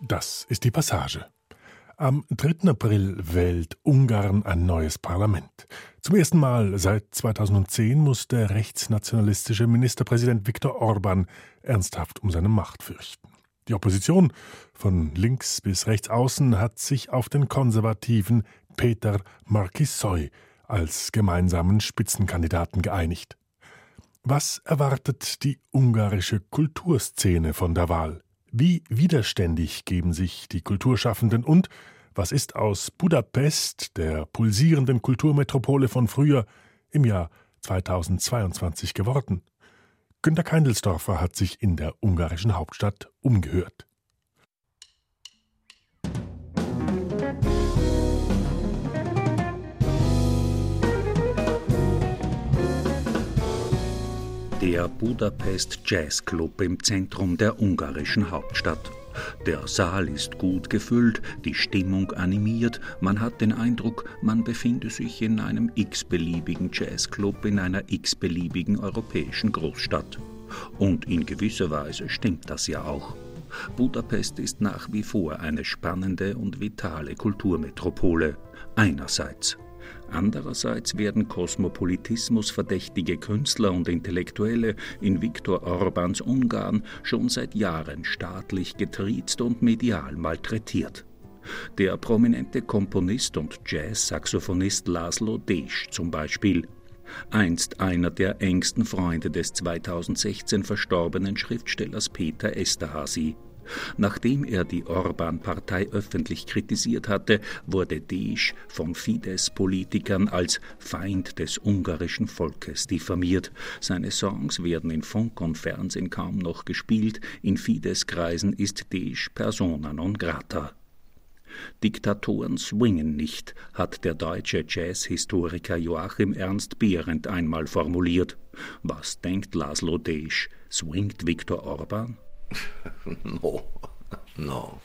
Das ist die Passage. Am 3. April wählt Ungarn ein neues Parlament. Zum ersten Mal seit 2010 muss der rechtsnationalistische Ministerpräsident Viktor Orban ernsthaft um seine Macht fürchten. Die Opposition von links bis rechts außen hat sich auf den konservativen Peter Markisoy als gemeinsamen Spitzenkandidaten geeinigt. Was erwartet die ungarische Kulturszene von der Wahl? Wie widerständig geben sich die Kulturschaffenden und was ist aus Budapest, der pulsierenden Kulturmetropole von früher, im Jahr 2022 geworden? Günter Keindelsdorfer hat sich in der ungarischen Hauptstadt umgehört. Der Budapest Jazz Club im Zentrum der ungarischen Hauptstadt. Der Saal ist gut gefüllt, die Stimmung animiert, man hat den Eindruck, man befinde sich in einem x-beliebigen Jazzclub in einer x-beliebigen europäischen Großstadt. Und in gewisser Weise stimmt das ja auch. Budapest ist nach wie vor eine spannende und vitale Kulturmetropole. Einerseits. Andererseits werden Kosmopolitismus verdächtige Künstler und Intellektuelle in Viktor Orbans Ungarn schon seit Jahren staatlich getriezt und medial malträtiert. Der prominente Komponist und Jazz-Saxophonist Laszlo Desch zum Beispiel, einst einer der engsten Freunde des 2016 verstorbenen Schriftstellers Peter Esterhazy, Nachdem er die Orban-Partei öffentlich kritisiert hatte, wurde Desch von Fidesz-Politikern als Feind des ungarischen Volkes diffamiert. Seine Songs werden in Funk und Fernsehen kaum noch gespielt. In Fidesz-Kreisen ist Desch persona non grata. Diktatoren swingen nicht, hat der deutsche Jazzhistoriker Joachim Ernst Behrendt einmal formuliert. Was denkt Laszlo Desch? Swingt Viktor Orban? No, no,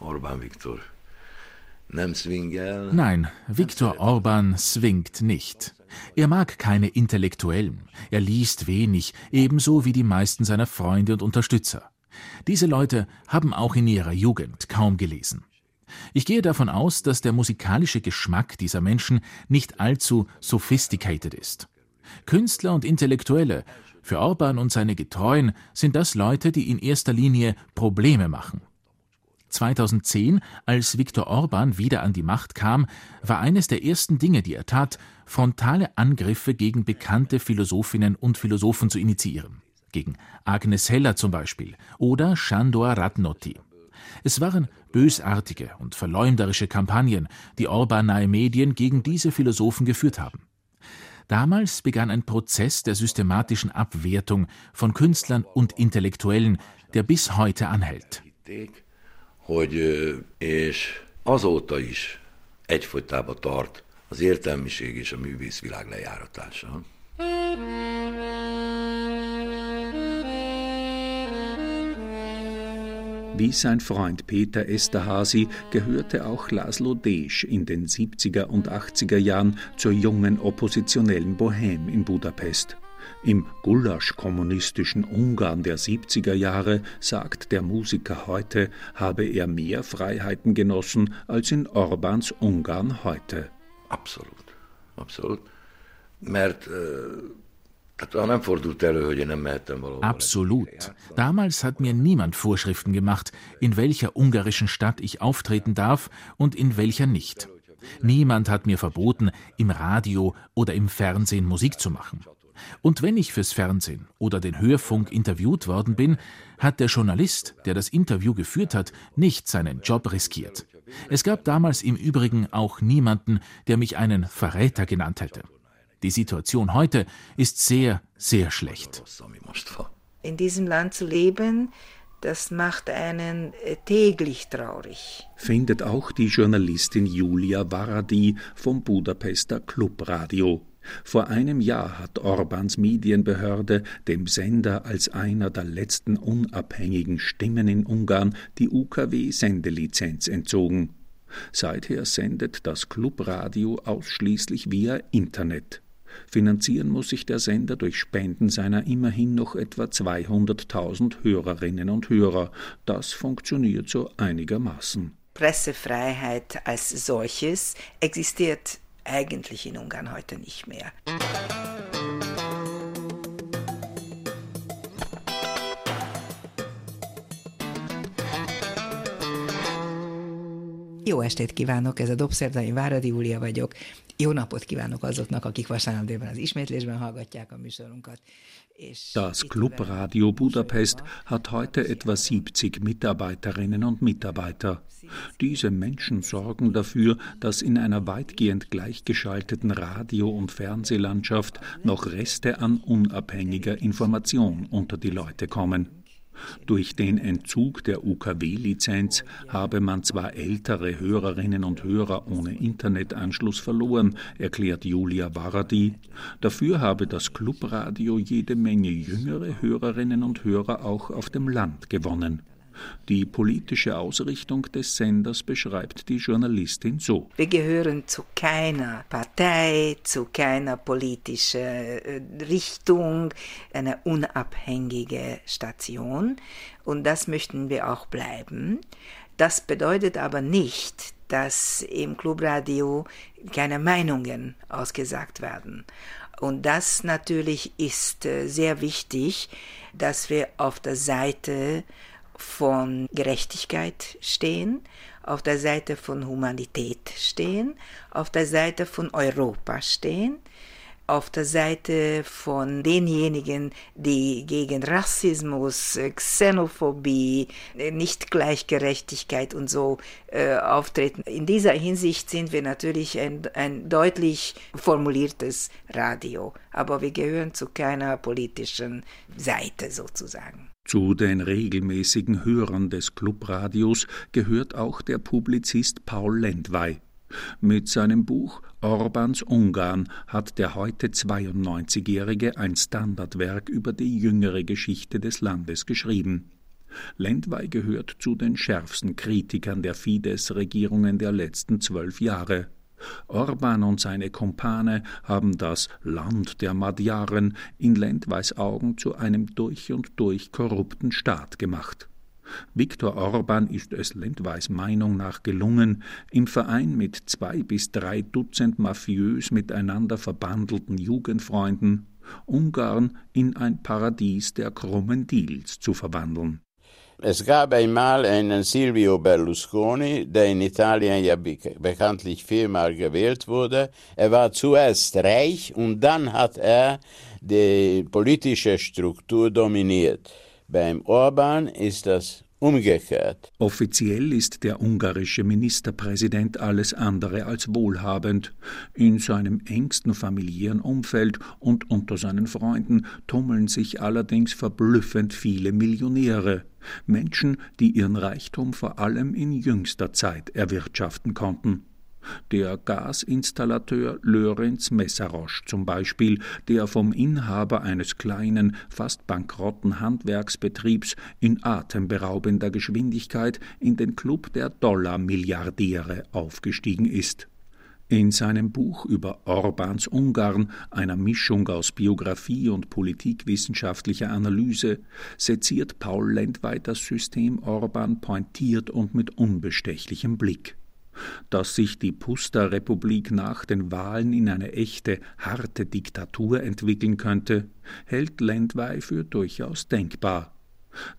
Orban Viktor. Nein, Viktor Orban swingt nicht. Er mag keine Intellektuellen. Er liest wenig, ebenso wie die meisten seiner Freunde und Unterstützer. Diese Leute haben auch in ihrer Jugend kaum gelesen. Ich gehe davon aus, dass der musikalische Geschmack dieser Menschen nicht allzu sophisticated ist. Künstler und Intellektuelle für Orban und seine Getreuen sind das Leute, die in erster Linie Probleme machen. 2010, als Viktor Orban wieder an die Macht kam, war eines der ersten Dinge, die er tat, frontale Angriffe gegen bekannte Philosophinnen und Philosophen zu initiieren. Gegen Agnes Heller zum Beispiel oder Shandor Radnotti. Es waren bösartige und verleumderische Kampagnen, die Orban-nahe Medien gegen diese Philosophen geführt haben. Damals begann ein Prozess der systematischen Abwertung von Künstlern und Intellektuellen, der bis heute anhält. Azóta is. Wie sein Freund Peter Esterhazy gehörte auch Laszlo Desch in den 70er und 80er Jahren zur jungen oppositionellen Bohème in Budapest. Im Gulasch-kommunistischen Ungarn der 70er Jahre, sagt der Musiker heute, habe er mehr Freiheiten genossen als in Orbans Ungarn heute. Absolut, absolut. Mert äh Absolut. Damals hat mir niemand Vorschriften gemacht, in welcher ungarischen Stadt ich auftreten darf und in welcher nicht. Niemand hat mir verboten, im Radio oder im Fernsehen Musik zu machen. Und wenn ich fürs Fernsehen oder den Hörfunk interviewt worden bin, hat der Journalist, der das Interview geführt hat, nicht seinen Job riskiert. Es gab damals im Übrigen auch niemanden, der mich einen Verräter genannt hätte. Die Situation heute ist sehr, sehr schlecht. In diesem Land zu leben, das macht einen äh, täglich traurig. Findet auch die Journalistin Julia Varadi vom Budapester Clubradio. Vor einem Jahr hat Orbans Medienbehörde dem Sender als einer der letzten unabhängigen Stimmen in Ungarn die UKW-Sendelizenz entzogen. Seither sendet das Clubradio ausschließlich via Internet. Finanzieren muss sich der Sender durch Spenden seiner immerhin noch etwa 200.000 Hörerinnen und Hörer. Das funktioniert so einigermaßen. Pressefreiheit als solches existiert eigentlich in Ungarn heute nicht mehr. Jó estét kívánok, ez a Dobszerdai Váradi Júlia vagyok. Jó napot kívánok azoknak, akik vasárnap délben az ismétlésben hallgatják a műsorunkat. Das Clubradio Budapest hat heute etwa 70 Mitarbeiterinnen und Mitarbeiter. Diese Menschen sorgen dafür, dass in einer weitgehend gleichgeschalteten Radio- und Fernsehlandschaft noch Reste an unabhängiger Information unter die Leute kommen. Durch den Entzug der UKW-Lizenz habe man zwar ältere Hörerinnen und Hörer ohne Internetanschluss verloren, erklärt Julia Varadi, dafür habe das Clubradio jede Menge jüngere Hörerinnen und Hörer auch auf dem Land gewonnen. Die politische Ausrichtung des Senders beschreibt die Journalistin so. Wir gehören zu keiner Partei, zu keiner politischen äh, Richtung, eine unabhängige Station und das möchten wir auch bleiben. Das bedeutet aber nicht, dass im Clubradio keine Meinungen ausgesagt werden. Und das natürlich ist äh, sehr wichtig, dass wir auf der Seite von Gerechtigkeit stehen, auf der Seite von Humanität stehen, auf der Seite von Europa stehen, auf der Seite von denjenigen, die gegen Rassismus, Xenophobie, Nichtgleichgerechtigkeit und so äh, auftreten. In dieser Hinsicht sind wir natürlich ein, ein deutlich formuliertes Radio, aber wir gehören zu keiner politischen Seite sozusagen. Zu den regelmäßigen Hörern des Clubradios gehört auch der Publizist Paul Lendwey. Mit seinem Buch Orbans Ungarn hat der heute 92-Jährige ein Standardwerk über die jüngere Geschichte des Landes geschrieben. Lendwey gehört zu den schärfsten Kritikern der Fidesz-Regierungen der letzten zwölf Jahre. Orban und seine Kumpane haben das Land der Magyaren in Lendweis Augen zu einem durch und durch korrupten Staat gemacht. Viktor Orban ist es Lendweis Meinung nach gelungen, im Verein mit zwei bis drei Dutzend mafiös miteinander verbandelten Jugendfreunden Ungarn in ein Paradies der krummen Deals zu verwandeln. Es gab einmal einen Silvio Berlusconi, der in Italien ja bekanntlich viermal gewählt wurde. Er war zuerst reich und dann hat er die politische Struktur dominiert. Beim Orban ist das umgekehrt. Offiziell ist der ungarische Ministerpräsident alles andere als wohlhabend. In seinem engsten familiären Umfeld und unter seinen Freunden tummeln sich allerdings verblüffend viele Millionäre. Menschen, die ihren Reichtum vor allem in jüngster Zeit erwirtschaften konnten. Der Gasinstallateur Lörenz Messerosch zum Beispiel, der vom Inhaber eines kleinen, fast bankrotten Handwerksbetriebs in atemberaubender Geschwindigkeit in den Club der Dollar-Milliardäre aufgestiegen ist. In seinem Buch über Orbans Ungarn, einer Mischung aus Biografie und politikwissenschaftlicher Analyse, seziert Paul Lendwey das System Orban pointiert und mit unbestechlichem Blick. Dass sich die Pusta-Republik nach den Wahlen in eine echte, harte Diktatur entwickeln könnte, hält Lendwey für durchaus denkbar.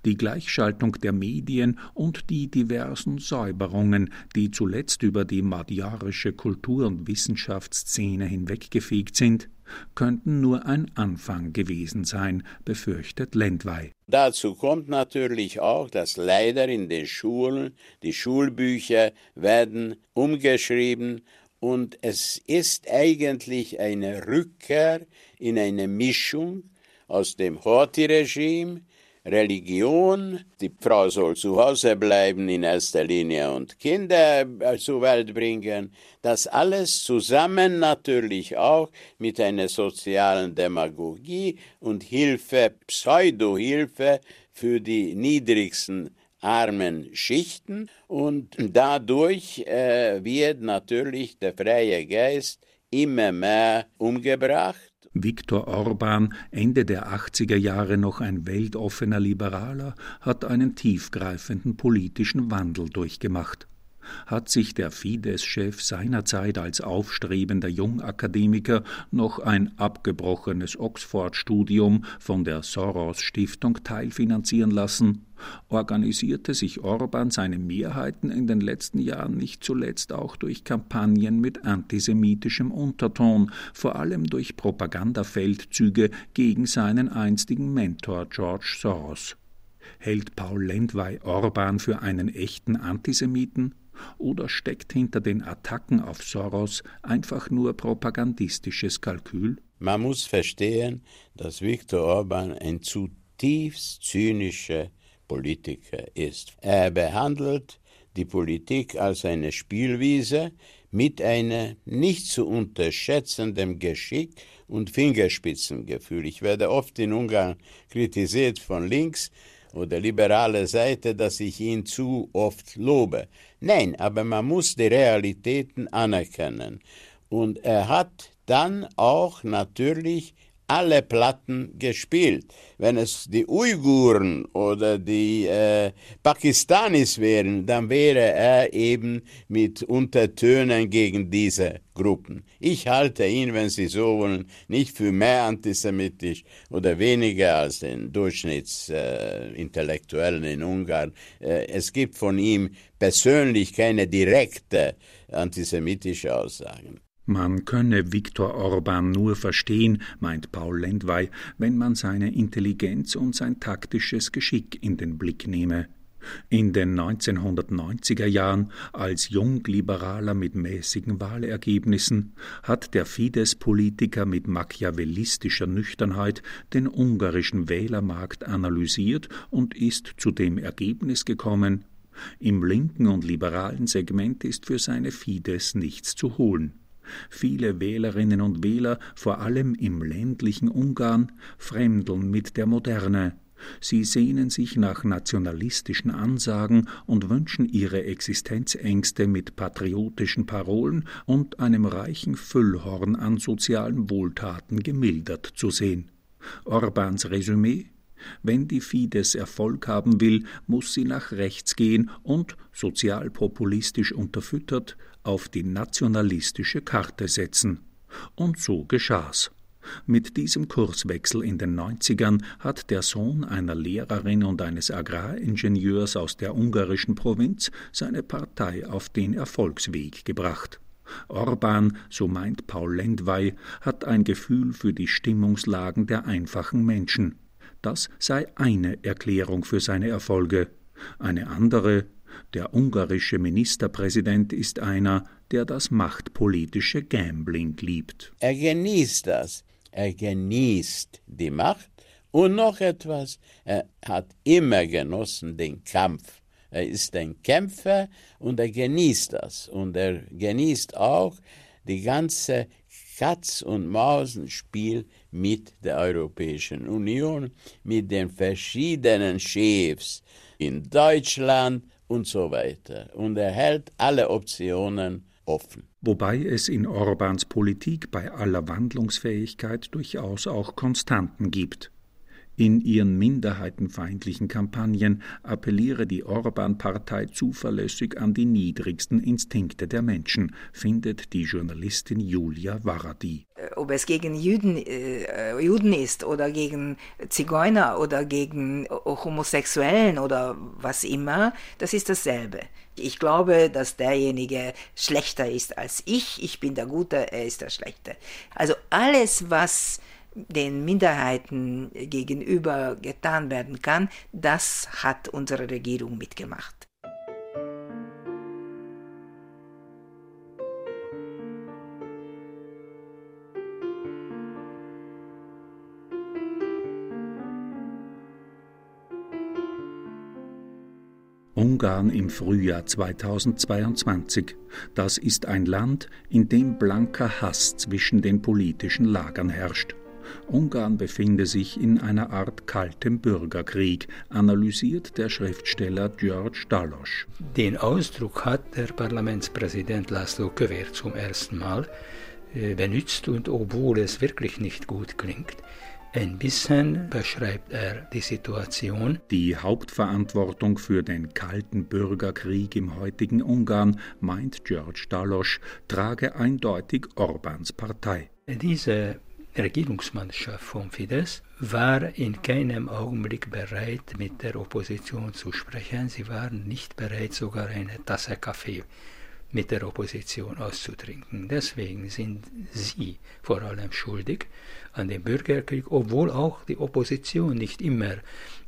Die Gleichschaltung der Medien und die diversen Säuberungen, die zuletzt über die madjarische Kultur- und Wissenschaftsszene hinweggefegt sind, könnten nur ein Anfang gewesen sein, befürchtet Lendwey. Dazu kommt natürlich auch, dass leider in den Schulen die Schulbücher werden umgeschrieben und es ist eigentlich eine Rückkehr in eine Mischung aus dem Horthy-Regime, Religion, die Frau soll zu Hause bleiben in erster Linie und Kinder äh, zur Welt bringen, das alles zusammen natürlich auch mit einer sozialen Demagogie und Hilfe, Pseudo-Hilfe für die niedrigsten armen Schichten. Und dadurch äh, wird natürlich der freie Geist immer mehr umgebracht. Viktor Orban, Ende der 80er Jahre noch ein weltoffener Liberaler, hat einen tiefgreifenden politischen Wandel durchgemacht. Hat sich der Fidesz-Chef seinerzeit als aufstrebender Jungakademiker noch ein abgebrochenes Oxford-Studium von der Soros-Stiftung teilfinanzieren lassen, organisierte sich Orban seine Mehrheiten in den letzten Jahren nicht zuletzt auch durch Kampagnen mit antisemitischem Unterton, vor allem durch Propagandafeldzüge gegen seinen einstigen Mentor George Soros. Hält Paul Lendwey Orban für einen echten Antisemiten? Oder steckt hinter den Attacken auf Soros einfach nur propagandistisches Kalkül? Man muss verstehen, dass Viktor Orban ein zutiefst zynischer Politiker ist. Er behandelt die Politik als eine Spielwiese mit einem nicht zu unterschätzenden Geschick und Fingerspitzengefühl. Ich werde oft in Ungarn kritisiert von links, oder liberale Seite, dass ich ihn zu oft lobe. Nein, aber man muss die Realitäten anerkennen. Und er hat dann auch natürlich alle Platten gespielt. Wenn es die Uiguren oder die äh, Pakistanis wären, dann wäre er eben mit Untertönen gegen diese Gruppen. Ich halte ihn, wenn Sie so wollen, nicht für mehr antisemitisch oder weniger als den Durchschnittsintellektuellen äh, in Ungarn. Äh, es gibt von ihm persönlich keine direkte antisemitische Aussagen. Man könne Viktor Orban nur verstehen, meint Paul Lendwey, wenn man seine Intelligenz und sein taktisches Geschick in den Blick nehme. In den 1990er Jahren, als Jungliberaler mit mäßigen Wahlergebnissen, hat der Fidesz-Politiker mit machiavellistischer Nüchternheit den ungarischen Wählermarkt analysiert und ist zu dem Ergebnis gekommen, im linken und liberalen Segment ist für seine Fidesz nichts zu holen. Viele Wählerinnen und Wähler, vor allem im ländlichen Ungarn, fremdeln mit der Moderne. Sie sehnen sich nach nationalistischen Ansagen und wünschen ihre Existenzängste mit patriotischen Parolen und einem reichen Füllhorn an sozialen Wohltaten gemildert zu sehen. Orbans Resümee wenn die Fidesz Erfolg haben will, muss sie nach rechts gehen und, sozialpopulistisch unterfüttert, auf die nationalistische Karte setzen. Und so geschah's. Mit diesem Kurswechsel in den 90ern hat der Sohn einer Lehrerin und eines Agraringenieurs aus der ungarischen Provinz seine Partei auf den Erfolgsweg gebracht. Orban, so meint Paul Lendwey, hat ein Gefühl für die Stimmungslagen der einfachen Menschen. Das sei eine Erklärung für seine Erfolge. Eine andere, der ungarische Ministerpräsident ist einer, der das machtpolitische Gambling liebt. Er genießt das. Er genießt die Macht. Und noch etwas, er hat immer genossen den Kampf. Er ist ein Kämpfer und er genießt das. Und er genießt auch die ganze Katz- und Mausenspiel mit der Europäischen Union, mit den verschiedenen Chefs in Deutschland und so weiter. Und er hält alle Optionen offen. Wobei es in Orbans Politik bei aller Wandlungsfähigkeit durchaus auch Konstanten gibt. In ihren minderheitenfeindlichen Kampagnen appelliere die Orban-Partei zuverlässig an die niedrigsten Instinkte der Menschen, findet die Journalistin Julia Varadi. Äh, ob es gegen Juden, äh, Juden ist oder gegen Zigeuner oder gegen Homosexuellen oder was immer, das ist dasselbe. Ich glaube, dass derjenige schlechter ist als ich. Ich bin der Gute, er ist der Schlechte. Also alles, was den Minderheiten gegenüber getan werden kann, das hat unsere Regierung mitgemacht. Ungarn im Frühjahr 2022. Das ist ein Land, in dem blanker Hass zwischen den politischen Lagern herrscht. Ungarn befinde sich in einer Art kaltem Bürgerkrieg, analysiert der Schriftsteller George Den Ausdruck hat der Parlamentspräsident Laszlo Kövér zum ersten Mal äh, benutzt und obwohl es wirklich nicht gut klingt, ein bisschen beschreibt er die Situation. Die Hauptverantwortung für den kalten Bürgerkrieg im heutigen Ungarn, meint George Dalosch, trage eindeutig Orbans Partei. Diese Regierungsmannschaft von Fidesz war in keinem Augenblick bereit, mit der Opposition zu sprechen. Sie waren nicht bereit, sogar eine Tasse Kaffee mit der Opposition auszutrinken. Deswegen sind sie vor allem schuldig an dem Bürgerkrieg, obwohl auch die Opposition nicht immer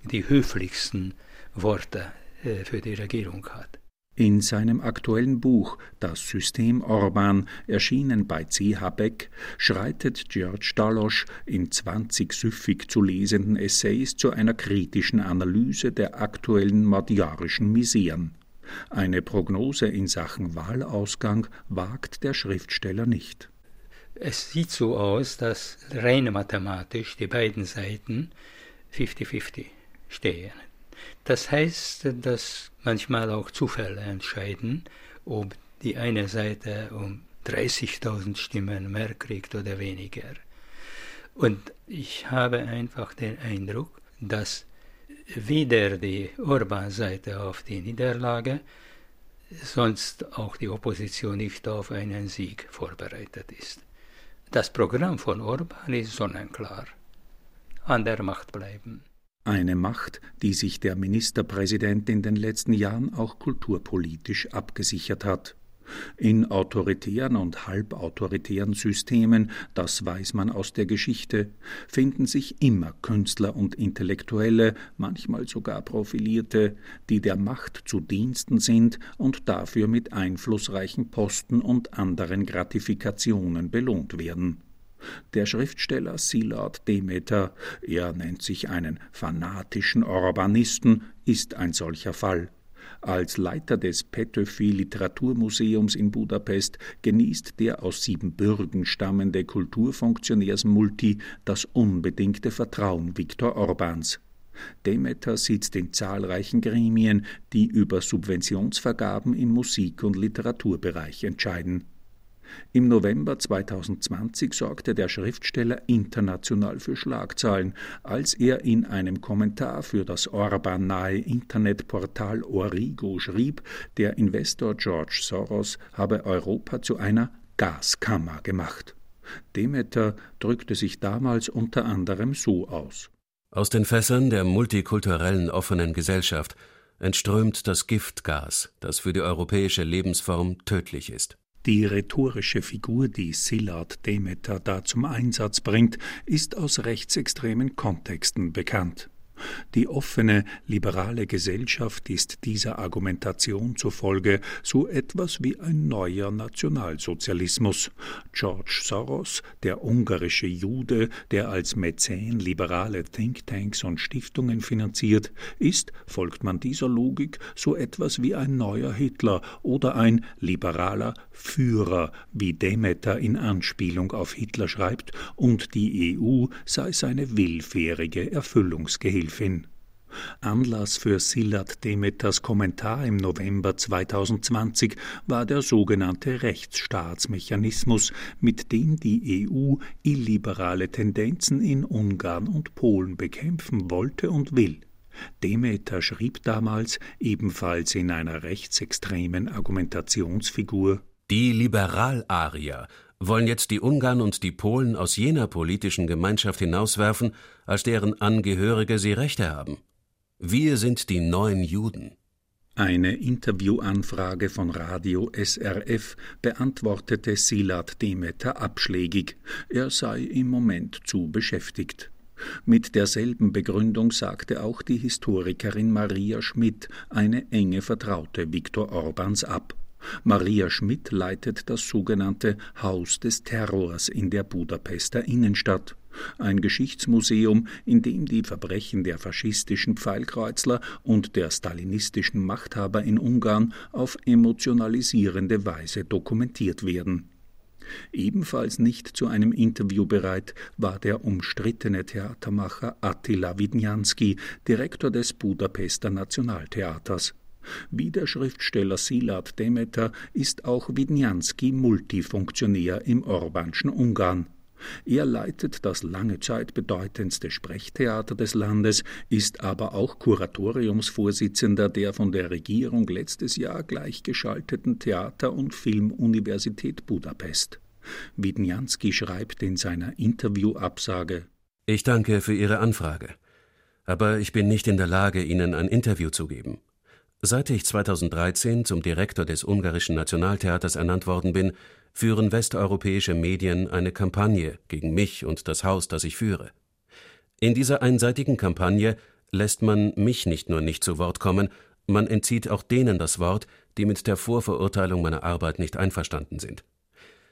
die höflichsten Worte äh, für die Regierung hat. In seinem aktuellen Buch Das System Orban, erschienen bei C.H. Beck, schreitet George Dalosch in 20 süffig zu lesenden Essays zu einer kritischen Analyse der aktuellen magyarischen Miseren. Eine Prognose in Sachen Wahlausgang wagt der Schriftsteller nicht. Es sieht so aus, dass rein mathematisch die beiden Seiten 50-50 stehen. Das heißt, dass manchmal auch Zufälle entscheiden, ob die eine Seite um 30.000 Stimmen mehr kriegt oder weniger. Und ich habe einfach den Eindruck, dass weder die Orban-Seite auf die Niederlage, sonst auch die Opposition nicht auf einen Sieg vorbereitet ist. Das Programm von Orban ist sonnenklar. An der Macht bleiben. Eine Macht, die sich der Ministerpräsident in den letzten Jahren auch kulturpolitisch abgesichert hat. In autoritären und halbautoritären Systemen, das weiß man aus der Geschichte, finden sich immer Künstler und Intellektuelle, manchmal sogar Profilierte, die der Macht zu Diensten sind und dafür mit einflussreichen Posten und anderen Gratifikationen belohnt werden. Der Schriftsteller Szilard Demeter, er nennt sich einen fanatischen Orbanisten, ist ein solcher Fall. Als Leiter des Petöfi Literaturmuseums in Budapest genießt der aus Siebenbürgen stammende Kulturfunktionärsmulti das unbedingte Vertrauen Viktor Orbans. Demeter sitzt in zahlreichen Gremien, die über Subventionsvergaben im Musik- und Literaturbereich entscheiden. Im November 2020 sorgte der Schriftsteller international für Schlagzeilen, als er in einem Kommentar für das Orban-nahe Internetportal Origo schrieb, der Investor George Soros habe Europa zu einer Gaskammer gemacht. Demeter drückte sich damals unter anderem so aus. Aus den Fässern der multikulturellen offenen Gesellschaft entströmt das Giftgas, das für die europäische Lebensform tödlich ist. Die rhetorische Figur, die Szilard Demeter da zum Einsatz bringt, ist aus rechtsextremen Kontexten bekannt. Die offene, liberale Gesellschaft ist dieser Argumentation zufolge so etwas wie ein neuer Nationalsozialismus. George Soros, der ungarische Jude, der als Mäzen liberale Thinktanks und Stiftungen finanziert, ist, folgt man dieser Logik, so etwas wie ein neuer Hitler oder ein liberaler Führer, wie Demeter in Anspielung auf Hitler schreibt, und die EU sei seine willfährige Erfüllungsgehilfe Gehilfin. Anlass für Silat Demeters Kommentar im November 2020 war der sogenannte Rechtsstaatsmechanismus, mit dem die EU illiberale Tendenzen in Ungarn und Polen bekämpfen wollte und will. Demeter schrieb damals, ebenfalls in einer rechtsextremen Argumentationsfigur Die Liberalarier wollen jetzt die Ungarn und die Polen aus jener politischen Gemeinschaft hinauswerfen, als deren Angehörige sie Rechte haben. Wir sind die neuen Juden. Eine Interviewanfrage von Radio SRF beantwortete Silat Demeter abschlägig, er sei im Moment zu beschäftigt. Mit derselben Begründung sagte auch die Historikerin Maria Schmidt, eine enge Vertraute Viktor Orbans, ab. Maria Schmidt leitet das sogenannte Haus des Terrors in der Budapester Innenstadt, ein Geschichtsmuseum, in dem die Verbrechen der faschistischen Pfeilkreuzler und der stalinistischen Machthaber in Ungarn auf emotionalisierende Weise dokumentiert werden. Ebenfalls nicht zu einem Interview bereit war der umstrittene Theatermacher Attila Widnjanski, Direktor des Budapester Nationaltheaters. Wie der Schriftsteller Silat Demeter ist auch Widnianski Multifunktionär im Orbanschen Ungarn. Er leitet das lange Zeit bedeutendste Sprechtheater des Landes, ist aber auch Kuratoriumsvorsitzender der von der Regierung letztes Jahr gleichgeschalteten Theater- und Filmuniversität Budapest. Widnianski schreibt in seiner Interviewabsage Ich danke für Ihre Anfrage, aber ich bin nicht in der Lage, Ihnen ein Interview zu geben. Seit ich 2013 zum Direktor des Ungarischen Nationaltheaters ernannt worden bin, führen westeuropäische Medien eine Kampagne gegen mich und das Haus, das ich führe. In dieser einseitigen Kampagne lässt man mich nicht nur nicht zu Wort kommen, man entzieht auch denen das Wort, die mit der Vorverurteilung meiner Arbeit nicht einverstanden sind.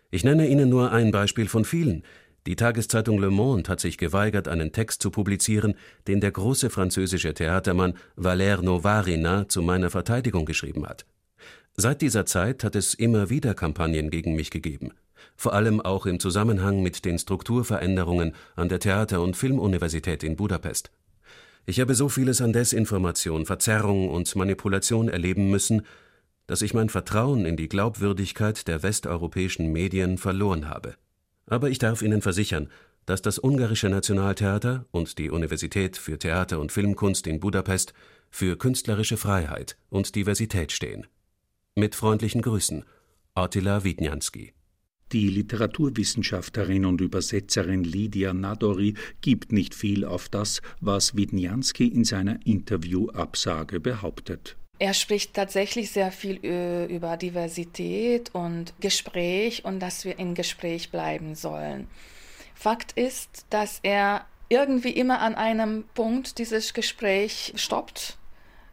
Ich nenne Ihnen nur ein Beispiel von vielen. Die Tageszeitung Le Monde hat sich geweigert, einen Text zu publizieren, den der große französische Theatermann Valère Novarina zu meiner Verteidigung geschrieben hat. Seit dieser Zeit hat es immer wieder Kampagnen gegen mich gegeben, vor allem auch im Zusammenhang mit den Strukturveränderungen an der Theater- und Filmuniversität in Budapest. Ich habe so vieles an Desinformation, Verzerrung und Manipulation erleben müssen, dass ich mein Vertrauen in die Glaubwürdigkeit der westeuropäischen Medien verloren habe. Aber ich darf Ihnen versichern, dass das Ungarische Nationaltheater und die Universität für Theater- und Filmkunst in Budapest für künstlerische Freiheit und Diversität stehen. Mit freundlichen Grüßen, Attila Widnianski. Die Literaturwissenschaftlerin und Übersetzerin Lydia Nadori gibt nicht viel auf das, was Widnianski in seiner Interviewabsage behauptet. Er spricht tatsächlich sehr viel über Diversität und Gespräch und dass wir im Gespräch bleiben sollen. Fakt ist, dass er irgendwie immer an einem Punkt dieses Gespräch stoppt,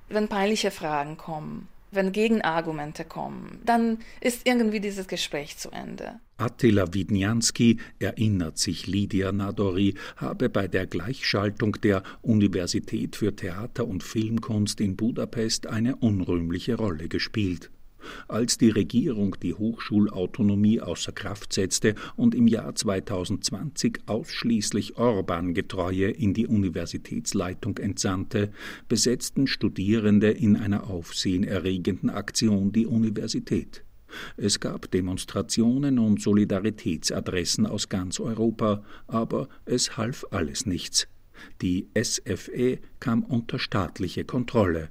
wenn peinliche Fragen kommen wenn Gegenargumente kommen, dann ist irgendwie dieses Gespräch zu Ende. Attila Widnianski erinnert sich, Lydia Nadori habe bei der Gleichschaltung der Universität für Theater und Filmkunst in Budapest eine unrühmliche Rolle gespielt als die Regierung die Hochschulautonomie außer Kraft setzte und im Jahr 2020 ausschließlich Orban-Getreue in die Universitätsleitung entsandte, besetzten Studierende in einer aufsehenerregenden Aktion die Universität. Es gab Demonstrationen und Solidaritätsadressen aus ganz Europa, aber es half alles nichts. Die SFE kam unter staatliche Kontrolle.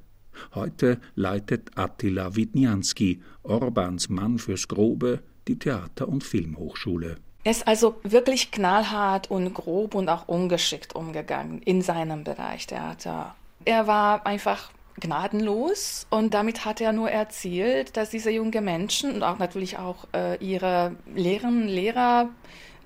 Heute leitet Attila Widnianski, Orbans Mann fürs Grobe, die Theater- und Filmhochschule. Er ist also wirklich knallhart und grob und auch ungeschickt umgegangen in seinem Bereich Theater. Er war einfach gnadenlos und damit hat er nur erzielt, dass diese jungen Menschen und auch natürlich auch äh, ihre Lehrerinnen und Lehrer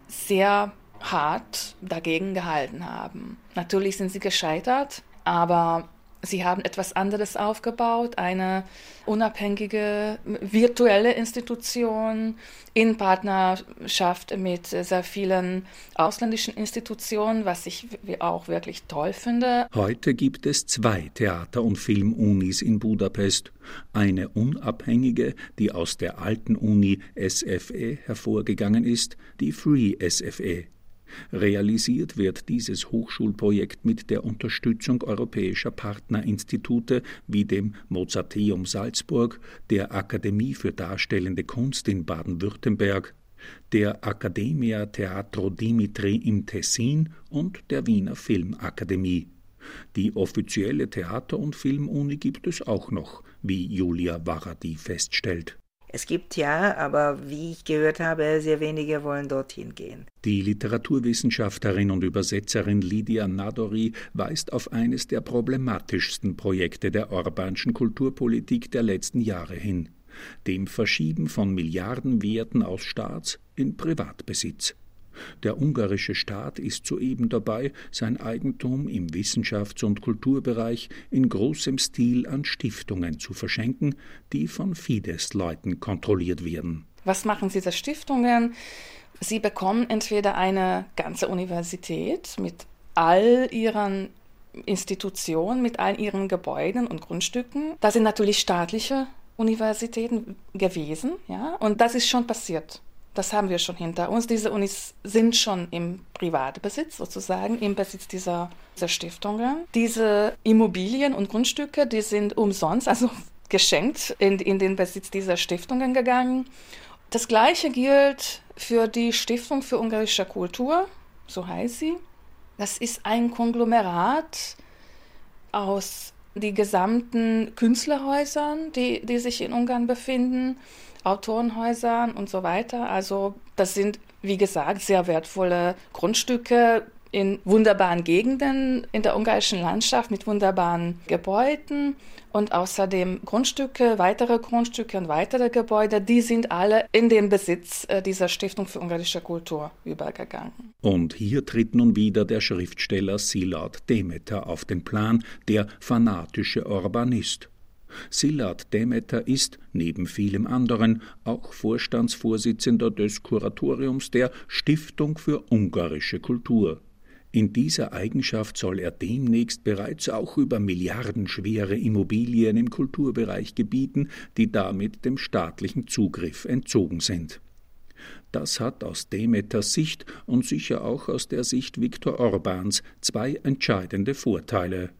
sehr hart dagegen gehalten haben. Natürlich sind sie gescheitert, aber Sie haben etwas anderes aufgebaut, eine unabhängige virtuelle Institution in Partnerschaft mit sehr vielen ausländischen Institutionen, was ich auch wirklich toll finde. Heute gibt es zwei Theater- und Filmunis in Budapest. Eine unabhängige, die aus der alten Uni SFE hervorgegangen ist, die Free SFE. Realisiert wird dieses Hochschulprojekt mit der Unterstützung europäischer Partnerinstitute wie dem Mozarteum Salzburg, der Akademie für Darstellende Kunst in Baden-Württemberg, der Academia Teatro Dimitri im Tessin und der Wiener Filmakademie. Die offizielle Theater- und Filmuni gibt es auch noch, wie Julia Varadi feststellt. Es gibt ja, aber wie ich gehört habe, sehr wenige wollen dorthin gehen. Die Literaturwissenschaftlerin und Übersetzerin Lydia Nadori weist auf eines der problematischsten Projekte der Orbanschen Kulturpolitik der letzten Jahre hin, dem Verschieben von Milliardenwerten aus Staats- in Privatbesitz. Der ungarische Staat ist soeben dabei, sein Eigentum im Wissenschafts- und Kulturbereich in großem Stil an Stiftungen zu verschenken, die von Fidesz-Leuten kontrolliert werden. Was machen diese Stiftungen? Sie bekommen entweder eine ganze Universität mit all ihren Institutionen, mit all ihren Gebäuden und Grundstücken. Das sind natürlich staatliche Universitäten gewesen, ja, und das ist schon passiert. Das haben wir schon hinter uns. Diese Unis sind schon im Privatbesitz sozusagen, im Besitz dieser, dieser Stiftungen. Diese Immobilien und Grundstücke, die sind umsonst, also geschenkt in, in den Besitz dieser Stiftungen gegangen. Das gleiche gilt für die Stiftung für ungarische Kultur, so heißt sie. Das ist ein Konglomerat aus die gesamten Künstlerhäusern, die, die sich in Ungarn befinden, Autorenhäusern und so weiter. Also das sind, wie gesagt, sehr wertvolle Grundstücke, in wunderbaren Gegenden in der ungarischen Landschaft mit wunderbaren Gebäuden und außerdem Grundstücke, weitere Grundstücke und weitere Gebäude, die sind alle in den Besitz äh, dieser Stiftung für ungarische Kultur übergegangen. Und hier tritt nun wieder der Schriftsteller Szilard Demeter auf den Plan, der fanatische Urbanist. Szilard Demeter ist, neben vielem anderen, auch Vorstandsvorsitzender des Kuratoriums der Stiftung für ungarische Kultur. In dieser Eigenschaft soll er demnächst bereits auch über milliardenschwere Immobilien im Kulturbereich gebieten, die damit dem staatlichen Zugriff entzogen sind. Das hat aus Demeters Sicht und sicher auch aus der Sicht Viktor Orbans zwei entscheidende Vorteile.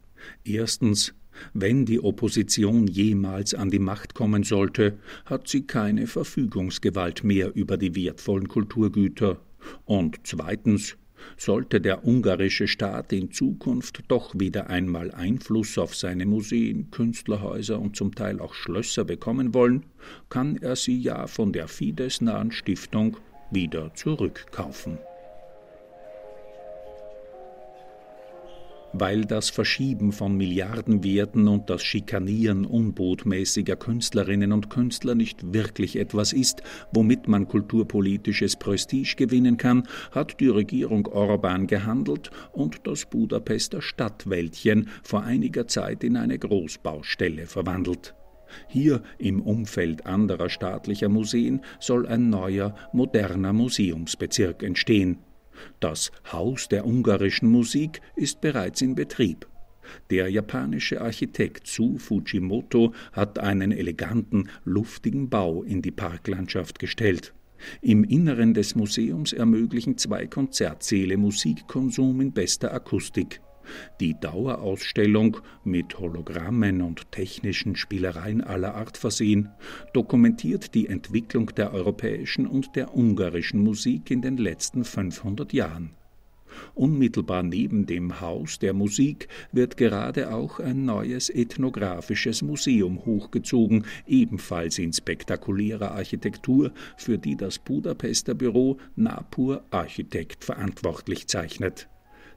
Erstens, wenn die Opposition jemals an die Macht kommen sollte, hat sie keine Verfügungsgewalt mehr über die wertvollen Kulturgüter. Und zweitens, sollte der ungarische Staat in Zukunft doch wieder einmal Einfluss auf seine Museen, Künstlerhäuser und zum Teil auch Schlösser bekommen wollen, kann er sie ja von der Fidesz-nahen Stiftung wieder zurückkaufen. Weil das Verschieben von Milliardenwerten und das Schikanieren unbotmäßiger Künstlerinnen und Künstler nicht wirklich etwas ist, womit man kulturpolitisches Prestige gewinnen kann, hat die Regierung Orban gehandelt und das Budapester Stadtwäldchen vor einiger Zeit in eine Großbaustelle verwandelt. Hier im Umfeld anderer staatlicher Museen soll ein neuer, moderner Museumsbezirk entstehen. Das Haus der ungarischen Musik ist bereits in Betrieb. Der japanische Architekt Su Fujimoto hat einen eleganten, luftigen Bau in die Parklandschaft gestellt. Im Inneren des Museums ermöglichen zwei Konzertsäle Musikkonsum in bester Akustik. Die Dauerausstellung, mit Hologrammen und technischen Spielereien aller Art versehen, dokumentiert die Entwicklung der europäischen und der ungarischen Musik in den letzten 500 Jahren. Unmittelbar neben dem Haus der Musik wird gerade auch ein neues ethnographisches Museum hochgezogen, ebenfalls in spektakulärer Architektur, für die das Budapester Büro Napur Architekt verantwortlich zeichnet.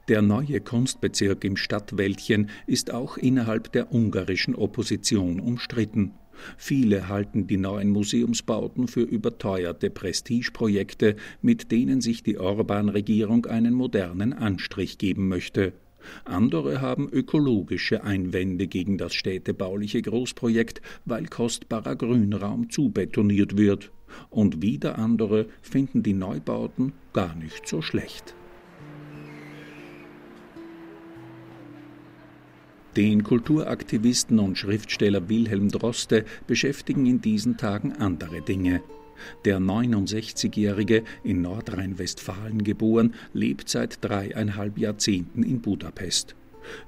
Der neue Kunstbezirk im Stadtwäldchen ist auch innerhalb der ungarischen Opposition umstritten. Viele halten die neuen Museumsbauten für überteuerte Prestigeprojekte, mit denen sich die Orban-Regierung einen modernen Anstrich geben möchte. Andere haben ökologische Einwände gegen das städtebauliche Großprojekt, weil kostbarer Grünraum zubetoniert wird. Und wieder andere finden die Neubauten gar nicht so schlecht. Den Kulturaktivisten und Schriftsteller Wilhelm Droste beschäftigen in diesen Tagen andere Dinge. Der 69-Jährige, in Nordrhein-Westfalen geboren, lebt seit dreieinhalb Jahrzehnten in Budapest.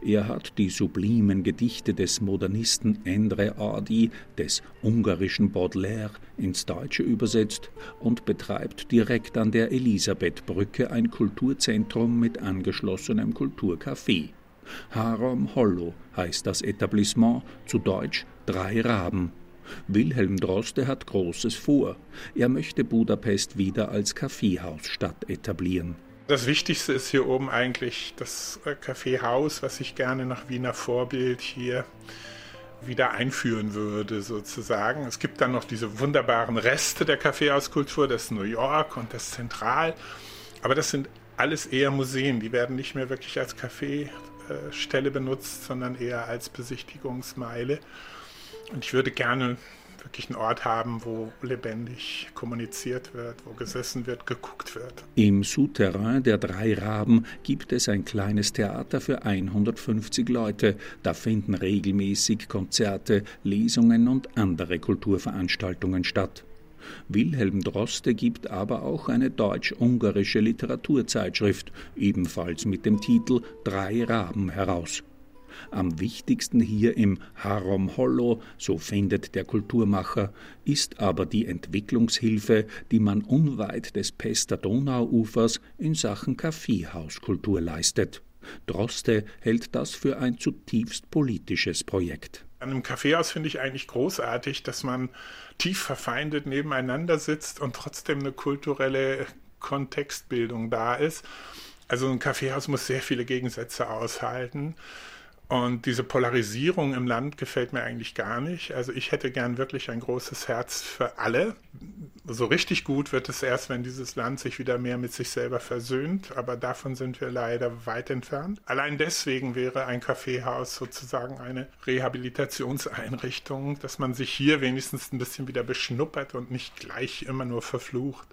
Er hat die sublimen Gedichte des Modernisten Endre Adi, des ungarischen Baudelaire, ins Deutsche übersetzt und betreibt direkt an der Elisabethbrücke ein Kulturzentrum mit angeschlossenem Kulturcafé. Haram Hollow heißt das Etablissement, zu Deutsch Drei Raben. Wilhelm Droste hat Großes vor. Er möchte Budapest wieder als Kaffeehausstadt etablieren. Das Wichtigste ist hier oben eigentlich das äh, Kaffeehaus, was ich gerne nach Wiener Vorbild hier wieder einführen würde, sozusagen. Es gibt dann noch diese wunderbaren Reste der Kaffeehauskultur, das New York und das Zentral. Aber das sind alles eher Museen, die werden nicht mehr wirklich als Café äh, Stelle benutzt, sondern eher als Besichtigungsmeile. Und ich würde gerne wirklich einen Ort haben, wo lebendig kommuniziert wird, wo gesessen wird, geguckt wird. Im Souterrain der drei Raben gibt es ein kleines Theater für 150 Leute. Da finden regelmäßig Konzerte, Lesungen und andere Kulturveranstaltungen statt. Wilhelm Droste gibt aber auch eine deutsch-ungarische Literaturzeitschrift, ebenfalls mit dem Titel Drei Raben heraus. Am wichtigsten hier im Harom Hollow, so findet der Kulturmacher, ist aber die Entwicklungshilfe, die man unweit des Pester Donauufers in Sachen Kaffeehauskultur leistet. Droste hält das für ein zutiefst politisches Projekt. An einem Kaffeehaus finde ich eigentlich großartig, dass man tief verfeindet nebeneinander sitzt und trotzdem eine kulturelle Kontextbildung da ist. Also ein Kaffeehaus muss sehr viele Gegensätze aushalten. Und diese Polarisierung im Land gefällt mir eigentlich gar nicht. Also ich hätte gern wirklich ein großes Herz für alle. So richtig gut wird es erst, wenn dieses Land sich wieder mehr mit sich selber versöhnt. Aber davon sind wir leider weit entfernt. Allein deswegen wäre ein Kaffeehaus sozusagen eine Rehabilitationseinrichtung, dass man sich hier wenigstens ein bisschen wieder beschnuppert und nicht gleich immer nur verflucht.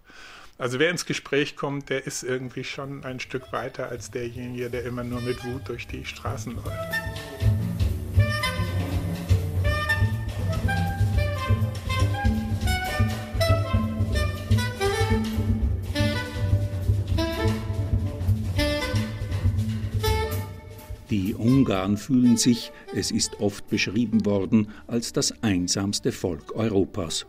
Also wer ins Gespräch kommt, der ist irgendwie schon ein Stück weiter als derjenige, der immer nur mit Wut durch die Straßen läuft. Die Ungarn fühlen sich, es ist oft beschrieben worden, als das einsamste Volk Europas.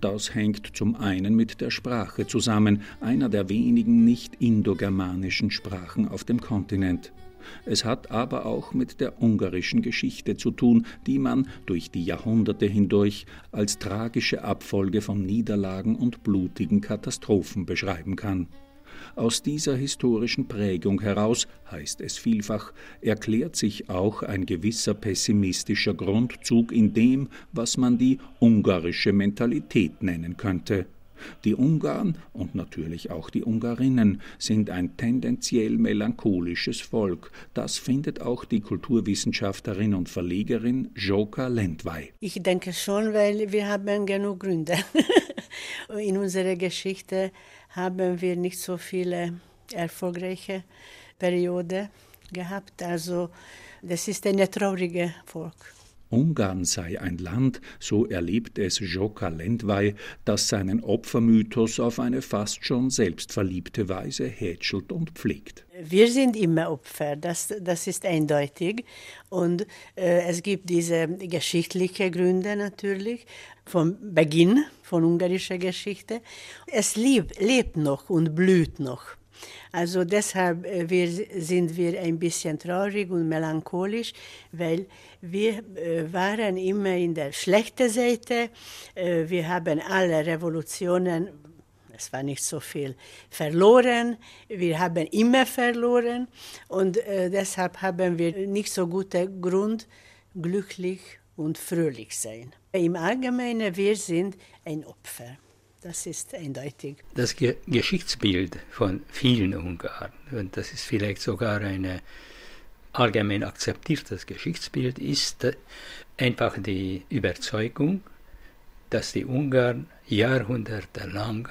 Das hängt zum einen mit der Sprache zusammen, einer der wenigen nicht indogermanischen Sprachen auf dem Kontinent. Es hat aber auch mit der ungarischen Geschichte zu tun, die man durch die Jahrhunderte hindurch als tragische Abfolge von Niederlagen und blutigen Katastrophen beschreiben kann. Aus dieser historischen Prägung heraus, heißt es vielfach, erklärt sich auch ein gewisser pessimistischer Grundzug in dem, was man die ungarische Mentalität nennen könnte. Die Ungarn und natürlich auch die Ungarinnen sind ein tendenziell melancholisches Volk. Das findet auch die Kulturwissenschaftlerin und Verlegerin Joka Lendwey. Ich denke schon, weil wir haben genug Gründe. In unserer Geschichte haben wir nicht so viele erfolgreiche Perioden gehabt. Also das ist ein trauriges Volk. Ungarn sei ein Land, so erlebt es Joka Lendwey, das seinen Opfermythos auf eine fast schon selbstverliebte Weise hätschelt und pflegt. Wir sind immer Opfer, das, das ist eindeutig. Und äh, es gibt diese geschichtlichen Gründe natürlich, vom Beginn von ungarischer Geschichte. Es lebt, lebt noch und blüht noch. Also deshalb äh, wir, sind wir ein bisschen traurig und melancholisch, weil wir äh, waren immer in der schlechten Seite. Äh, wir haben alle Revolutionen, es war nicht so viel, verloren. Wir haben immer verloren und deshalb haben wir nicht so guten Grund, glücklich und fröhlich sein. Im Allgemeinen, wir sind ein Opfer. Das ist eindeutig. Das Ge Geschichtsbild von vielen Ungarn, und das ist vielleicht sogar ein allgemein akzeptiertes Geschichtsbild, ist einfach die Überzeugung, dass die Ungarn jahrhundertelang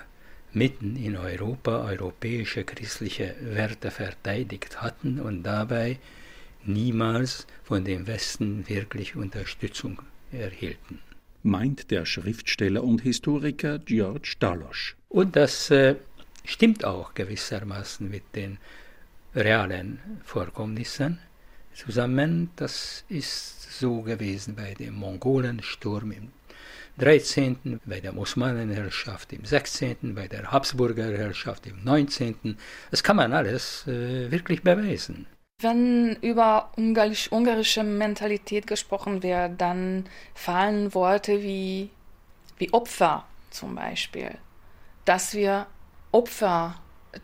mitten in Europa europäische christliche Werte verteidigt hatten und dabei niemals von dem Westen wirklich Unterstützung erhielten meint der Schriftsteller und Historiker George Dalosch. Und das äh, stimmt auch gewissermaßen mit den realen Vorkommnissen zusammen. Das ist so gewesen bei dem Mongolensturm im 13., bei der Osmanenherrschaft im 16., bei der Habsburgerherrschaft im 19. Das kann man alles äh, wirklich beweisen. Wenn über ungarisch, ungarische Mentalität gesprochen wird, dann fallen Worte wie, wie Opfer zum Beispiel. Dass wir Opfer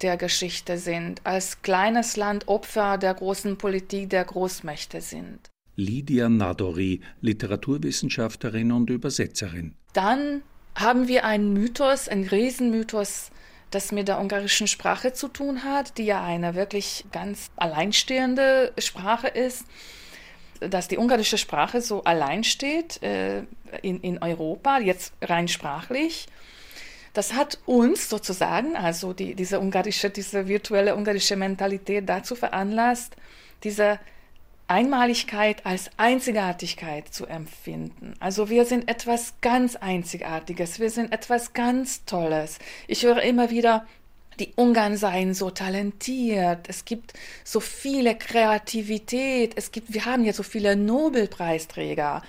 der Geschichte sind, als kleines Land Opfer der großen Politik der Großmächte sind. Lydia Nadori, Literaturwissenschaftlerin und Übersetzerin. Dann haben wir einen Mythos, einen Riesenmythos das mit der ungarischen Sprache zu tun hat, die ja eine wirklich ganz alleinstehende Sprache ist. Dass die ungarische Sprache so allein steht äh, in, in Europa, jetzt rein sprachlich, das hat uns sozusagen, also die, diese ungarische, diese virtuelle ungarische Mentalität dazu veranlasst, diese Einmaligkeit als Einzigartigkeit zu empfinden. Also wir sind etwas ganz Einzigartiges, wir sind etwas ganz Tolles. Ich höre immer wieder, die Ungarn seien so talentiert, es gibt so viele Kreativität, es gibt, wir haben ja so viele Nobelpreisträger.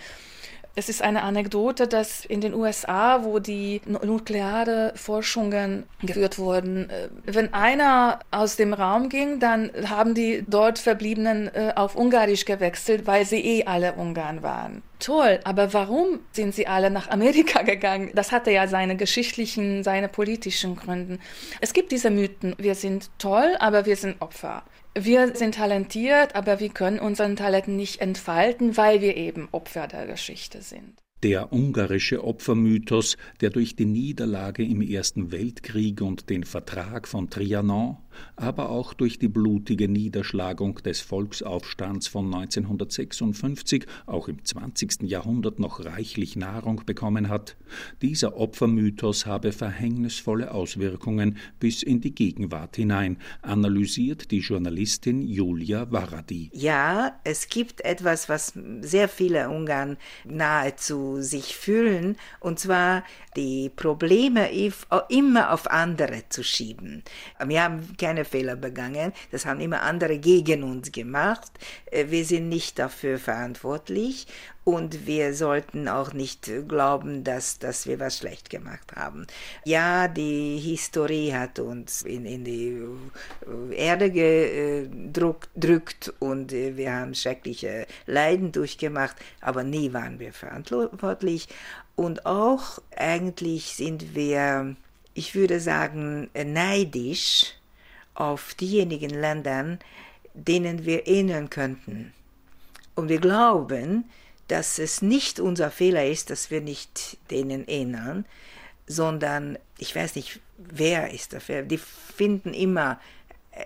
Es ist eine Anekdote, dass in den USA, wo die nukleare Forschungen geführt wurden, äh, wenn einer aus dem Raum ging, dann haben die dort Verbliebenen äh, auf Ungarisch gewechselt, weil sie eh alle Ungarn waren. Toll, aber warum sind sie alle nach Amerika gegangen? Das hatte ja seine geschichtlichen, seine politischen Gründe. Es gibt diese Mythen, wir sind toll, aber wir sind Opfer. Wir sind talentiert, aber wir können unseren Talenten nicht entfalten, weil wir eben Opfer der Geschichte sind. Der ungarische Opfermythos, der durch die Niederlage im Ersten Weltkrieg und den Vertrag von Trianon, aber auch durch die blutige Niederschlagung des Volksaufstands von 1956 auch im 20. Jahrhundert noch reichlich Nahrung bekommen hat, dieser Opfermythos habe verhängnisvolle Auswirkungen bis in die Gegenwart hinein, analysiert die Journalistin Julia Varadi. Ja, es gibt etwas, was sehr viele Ungarn nahezu sich fühlen, und zwar die Probleme immer auf andere zu schieben. Wir haben keine Fehler begangen, das haben immer andere gegen uns gemacht. Äh, wir sind nicht dafür verantwortlich und wir sollten auch nicht glauben, dass, dass wir was schlecht gemacht haben. Ja, die Historie hat uns in, in die äh, Erde gedrückt und äh, wir haben schreckliche Leiden durchgemacht, aber nie waren wir verantwortlich. Und auch eigentlich sind wir, ich würde sagen, neidisch auf diejenigen Länder, denen wir ähneln könnten. Und wir glauben, dass es nicht unser Fehler ist, dass wir nicht denen ähneln, sondern ich weiß nicht, wer ist dafür. Die finden immer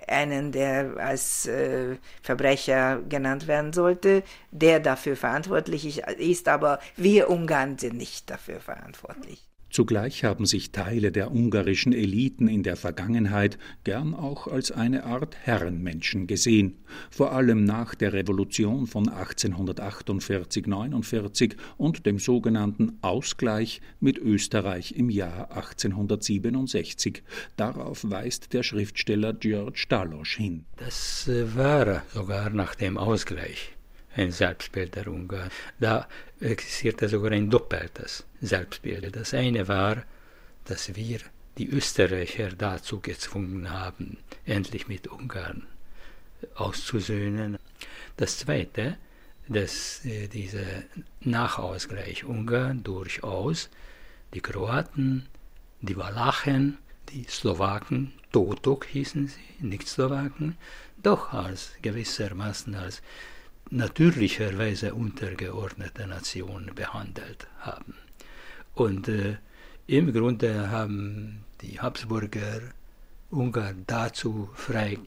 einen, der als äh, Verbrecher genannt werden sollte, der dafür verantwortlich ist, aber wir Ungarn sind nicht dafür verantwortlich. Zugleich haben sich Teile der ungarischen Eliten in der Vergangenheit gern auch als eine Art Herrenmenschen gesehen, vor allem nach der Revolution von 1848-49 und dem sogenannten Ausgleich mit Österreich im Jahr 1867. Darauf weist der Schriftsteller George Dalosch hin. Das äh, war sogar nach dem Ausgleich ein Selbstbild der Ungarn. Da existierte sogar ein doppeltes Selbstbild. Das eine war, dass wir die Österreicher dazu gezwungen haben, endlich mit Ungarn auszusöhnen. Das zweite, dass äh, dieser Nachausgleich Ungarn durchaus die Kroaten, die Walachen, die Slowaken, Totok hießen sie, nicht Slowaken, doch als gewissermaßen als natürlicherweise untergeordnete Nation behandelt haben. Und äh, im Grunde haben die Habsburger Ungarn dazu frei,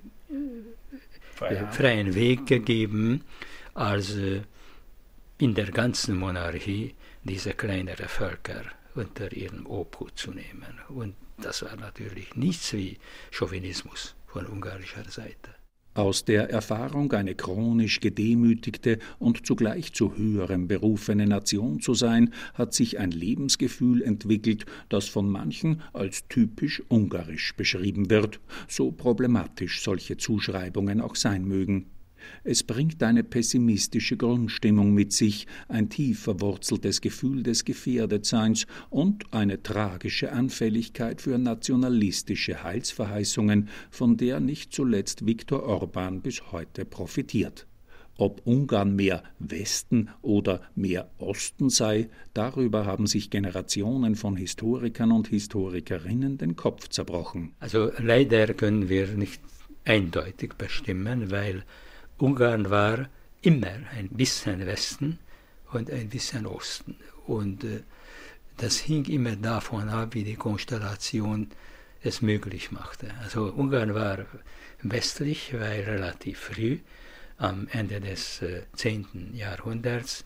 äh, freien Weg gegeben, als äh, in der ganzen Monarchie diese kleineren Völker unter ihren Obhut zu nehmen. Und das war natürlich nichts wie Chauvinismus von ungarischer Seite. Aus der Erfahrung, eine chronisch gedemütigte und zugleich zu höherem berufene Nation zu sein, hat sich ein Lebensgefühl entwickelt, das von manchen als typisch ungarisch beschrieben wird, so problematisch solche Zuschreibungen auch sein mögen. Es bringt eine pessimistische Grundstimmung mit sich, ein tief verwurzeltes Gefühl des Gefährdetseins und eine tragische Anfälligkeit für nationalistische Heilsverheißungen, von der nicht zuletzt Viktor Orban bis heute profitiert. Ob Ungarn mehr Westen oder mehr Osten sei, darüber haben sich Generationen von Historikern und Historikerinnen den Kopf zerbrochen. Also leider können wir nicht eindeutig bestimmen, weil Ungarn war immer ein bisschen Westen und ein bisschen Osten. Und äh, das hing immer davon ab, wie die Konstellation es möglich machte. Also Ungarn war westlich, weil relativ früh am Ende des äh, 10. Jahrhunderts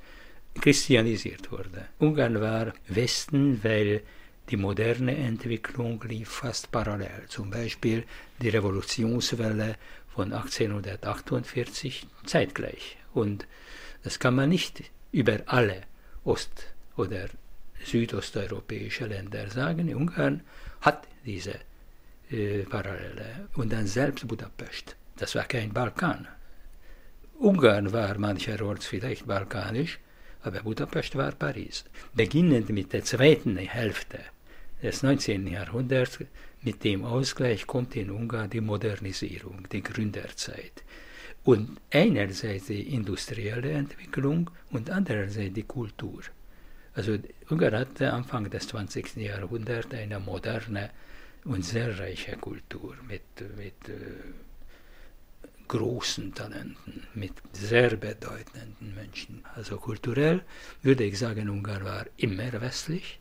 christianisiert wurde. Ungarn war Westen, weil die moderne Entwicklung lief fast parallel. Zum Beispiel die Revolutionswelle von 1848 zeitgleich. Und das kann man nicht über alle ost- oder südosteuropäische Länder sagen. Ungarn hat diese äh, Parallele. Und dann selbst Budapest. Das war kein Balkan. Ungarn war mancherorts vielleicht balkanisch, aber Budapest war Paris. Beginnend mit der zweiten Hälfte des 19. Jahrhunderts, mit dem Ausgleich kommt in Ungarn die Modernisierung, die Gründerzeit. Und einerseits die industrielle Entwicklung und andererseits die Kultur. Also Ungarn hatte Anfang des 20. Jahrhunderts eine moderne und sehr reiche Kultur mit, mit äh, großen Talenten, mit sehr bedeutenden Menschen. Also kulturell würde ich sagen, Ungarn war immer westlich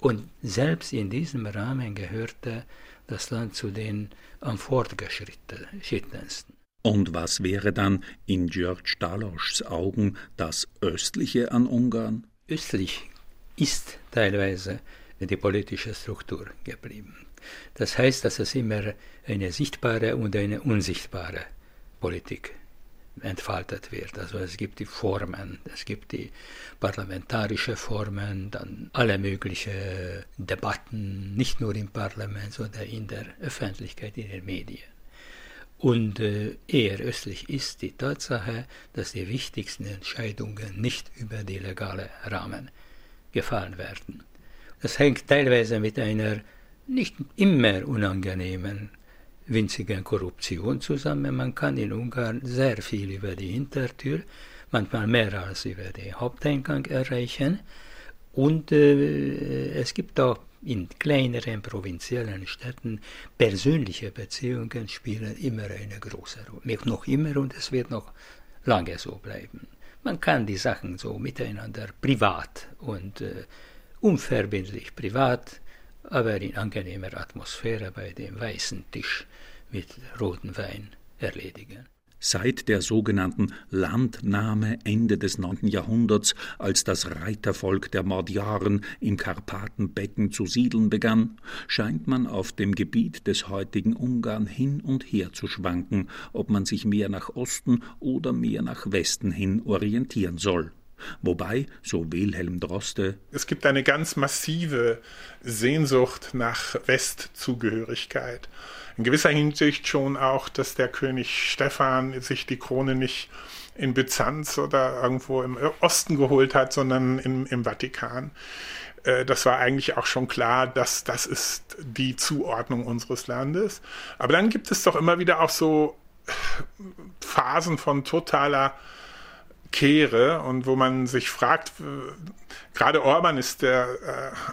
und selbst in diesem Rahmen gehörte das Land zu den am fortgeschrittensten. Und was wäre dann in George Daloschs Augen das Östliche an Ungarn? Östlich ist teilweise die politische Struktur geblieben. Das heißt, dass es immer eine sichtbare und eine unsichtbare Politik entfaltet wird. Also es gibt die Formen, es gibt die parlamentarische Formen, dann alle möglichen Debatten, nicht nur im Parlament, sondern in der Öffentlichkeit, in den Medien. Und äh, eher östlich ist die Tatsache, dass die wichtigsten Entscheidungen nicht über die legale Rahmen gefallen werden. Das hängt teilweise mit einer nicht immer unangenehmen winzigen Korruption zusammen. Man kann in Ungarn sehr viel über die Hintertür, manchmal mehr als über den Haupteingang erreichen. Und äh, es gibt auch in kleineren provinziellen Städten persönliche Beziehungen spielen immer eine große Rolle. Noch immer und es wird noch lange so bleiben. Man kann die Sachen so miteinander privat und äh, unverbindlich privat aber in angenehmer Atmosphäre bei dem weißen Tisch mit rotem Wein erledigen. Seit der sogenannten Landnahme Ende des 9. Jahrhunderts, als das Reitervolk der Mordjaren im Karpatenbecken zu siedeln begann, scheint man auf dem Gebiet des heutigen Ungarn hin und her zu schwanken, ob man sich mehr nach Osten oder mehr nach Westen hin orientieren soll. Wobei, so Wilhelm Droste, es gibt eine ganz massive Sehnsucht nach Westzugehörigkeit. In gewisser Hinsicht schon auch, dass der König Stephan sich die Krone nicht in Byzanz oder irgendwo im Osten geholt hat, sondern im, im Vatikan. Äh, das war eigentlich auch schon klar, dass das ist die Zuordnung unseres Landes. Aber dann gibt es doch immer wieder auch so Phasen von totaler Kehre und wo man sich fragt, gerade Orban ist der,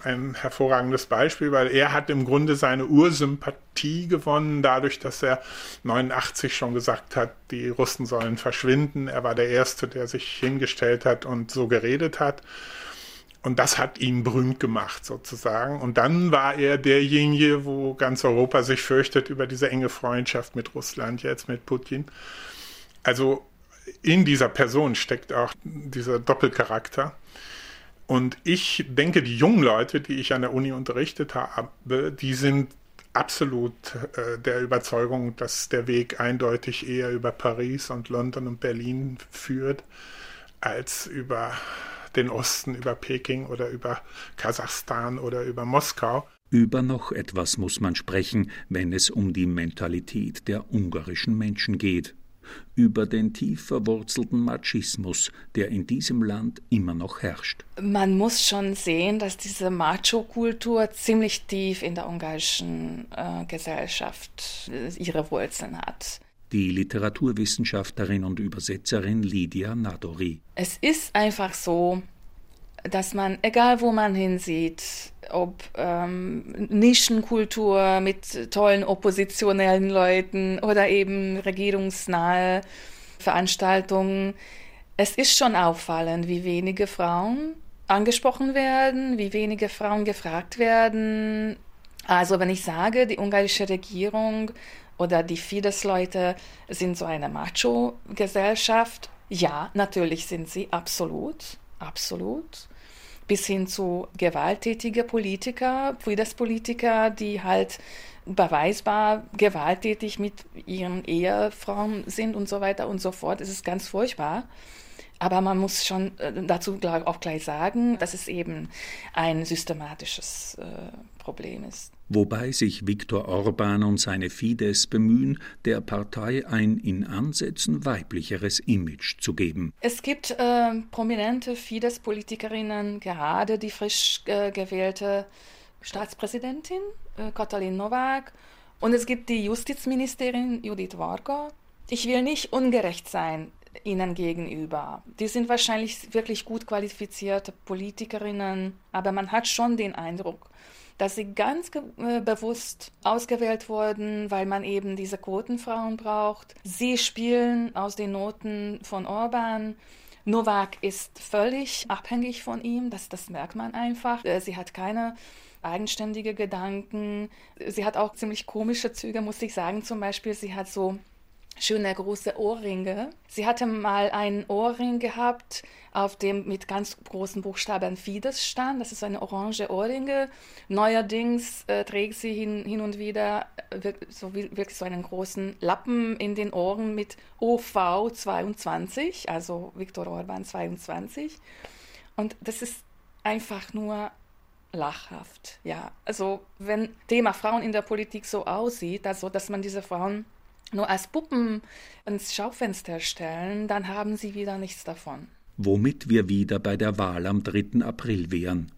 äh, ein hervorragendes Beispiel, weil er hat im Grunde seine Ursympathie gewonnen, dadurch, dass er 89 schon gesagt hat, die Russen sollen verschwinden. Er war der Erste, der sich hingestellt hat und so geredet hat. Und das hat ihn berühmt gemacht, sozusagen. Und dann war er derjenige, wo ganz Europa sich fürchtet über diese enge Freundschaft mit Russland, jetzt mit Putin. Also in dieser Person steckt auch dieser Doppelcharakter. Und ich denke, die jungen Leute, die ich an der Uni unterrichtet habe, die sind absolut äh, der Überzeugung, dass der Weg eindeutig eher über Paris und London und Berlin führt, als über den Osten, über Peking oder über Kasachstan oder über Moskau. Über noch etwas muss man sprechen, wenn es um die Mentalität der ungarischen Menschen geht über den tief verwurzelten Machismus, der in diesem Land immer noch herrscht. Man muss schon sehen, dass diese Macho-Kultur ziemlich tief in der ungarischen äh, Gesellschaft äh, ihre Wurzeln hat. Die Literaturwissenschaftlerin und Übersetzerin Lydia Nadori. Es ist einfach so, dass man, egal wo man hinsieht, ob ähm, Nischenkultur mit tollen oppositionellen Leuten oder eben regierungsnahe Veranstaltungen, es ist schon auffallend, wie wenige Frauen angesprochen werden, wie wenige Frauen gefragt werden. Also wenn ich sage, die ungarische Regierung oder die Fidesz-Leute sind so eine Macho-Gesellschaft, ja, natürlich sind sie absolut, absolut bis hin zu gewalttätige Politiker, Fidesz-Politiker, die halt beweisbar gewalttätig mit ihren Ehefrauen sind und so weiter und so fort. Es ist ganz furchtbar. Aber man muss schon äh, dazu auch gleich sagen, dass es eben ein systematisches äh, Problem ist. Wobei sich Viktor Orban und seine Fidesz bemühen, der Partei ein in Ansätzen weiblicheres Image zu geben. Es gibt äh, prominente Fidesz-Politikerinnen, gerade die frisch äh, gewählte Staatspräsidentin äh, Katalin Nowak und es gibt die Justizministerin Judith Varga. Ich will nicht ungerecht sein ihnen gegenüber. Die sind wahrscheinlich wirklich gut qualifizierte Politikerinnen, aber man hat schon den Eindruck, dass sie ganz äh, bewusst ausgewählt wurden, weil man eben diese Quotenfrauen braucht. Sie spielen aus den Noten von Orban. Novak ist völlig abhängig von ihm, das, das merkt man einfach. Äh, sie hat keine eigenständige Gedanken. Sie hat auch ziemlich komische Züge, muss ich sagen. Zum Beispiel, sie hat so schöne große Ohrringe. Sie hatte mal einen Ohrring gehabt, auf dem mit ganz großen Buchstaben Fides stand. Das ist eine orange Ohrringe. Neuerdings äh, trägt sie hin, hin und wieder äh, so wirklich so einen großen Lappen in den Ohren mit OV 22, also Viktor Orban 22. Und das ist einfach nur lachhaft. Ja, also wenn Thema Frauen in der Politik so aussieht, also dass man diese Frauen nur als Puppen ins Schaufenster stellen, dann haben sie wieder nichts davon. Womit wir wieder bei der Wahl am 3. April wären.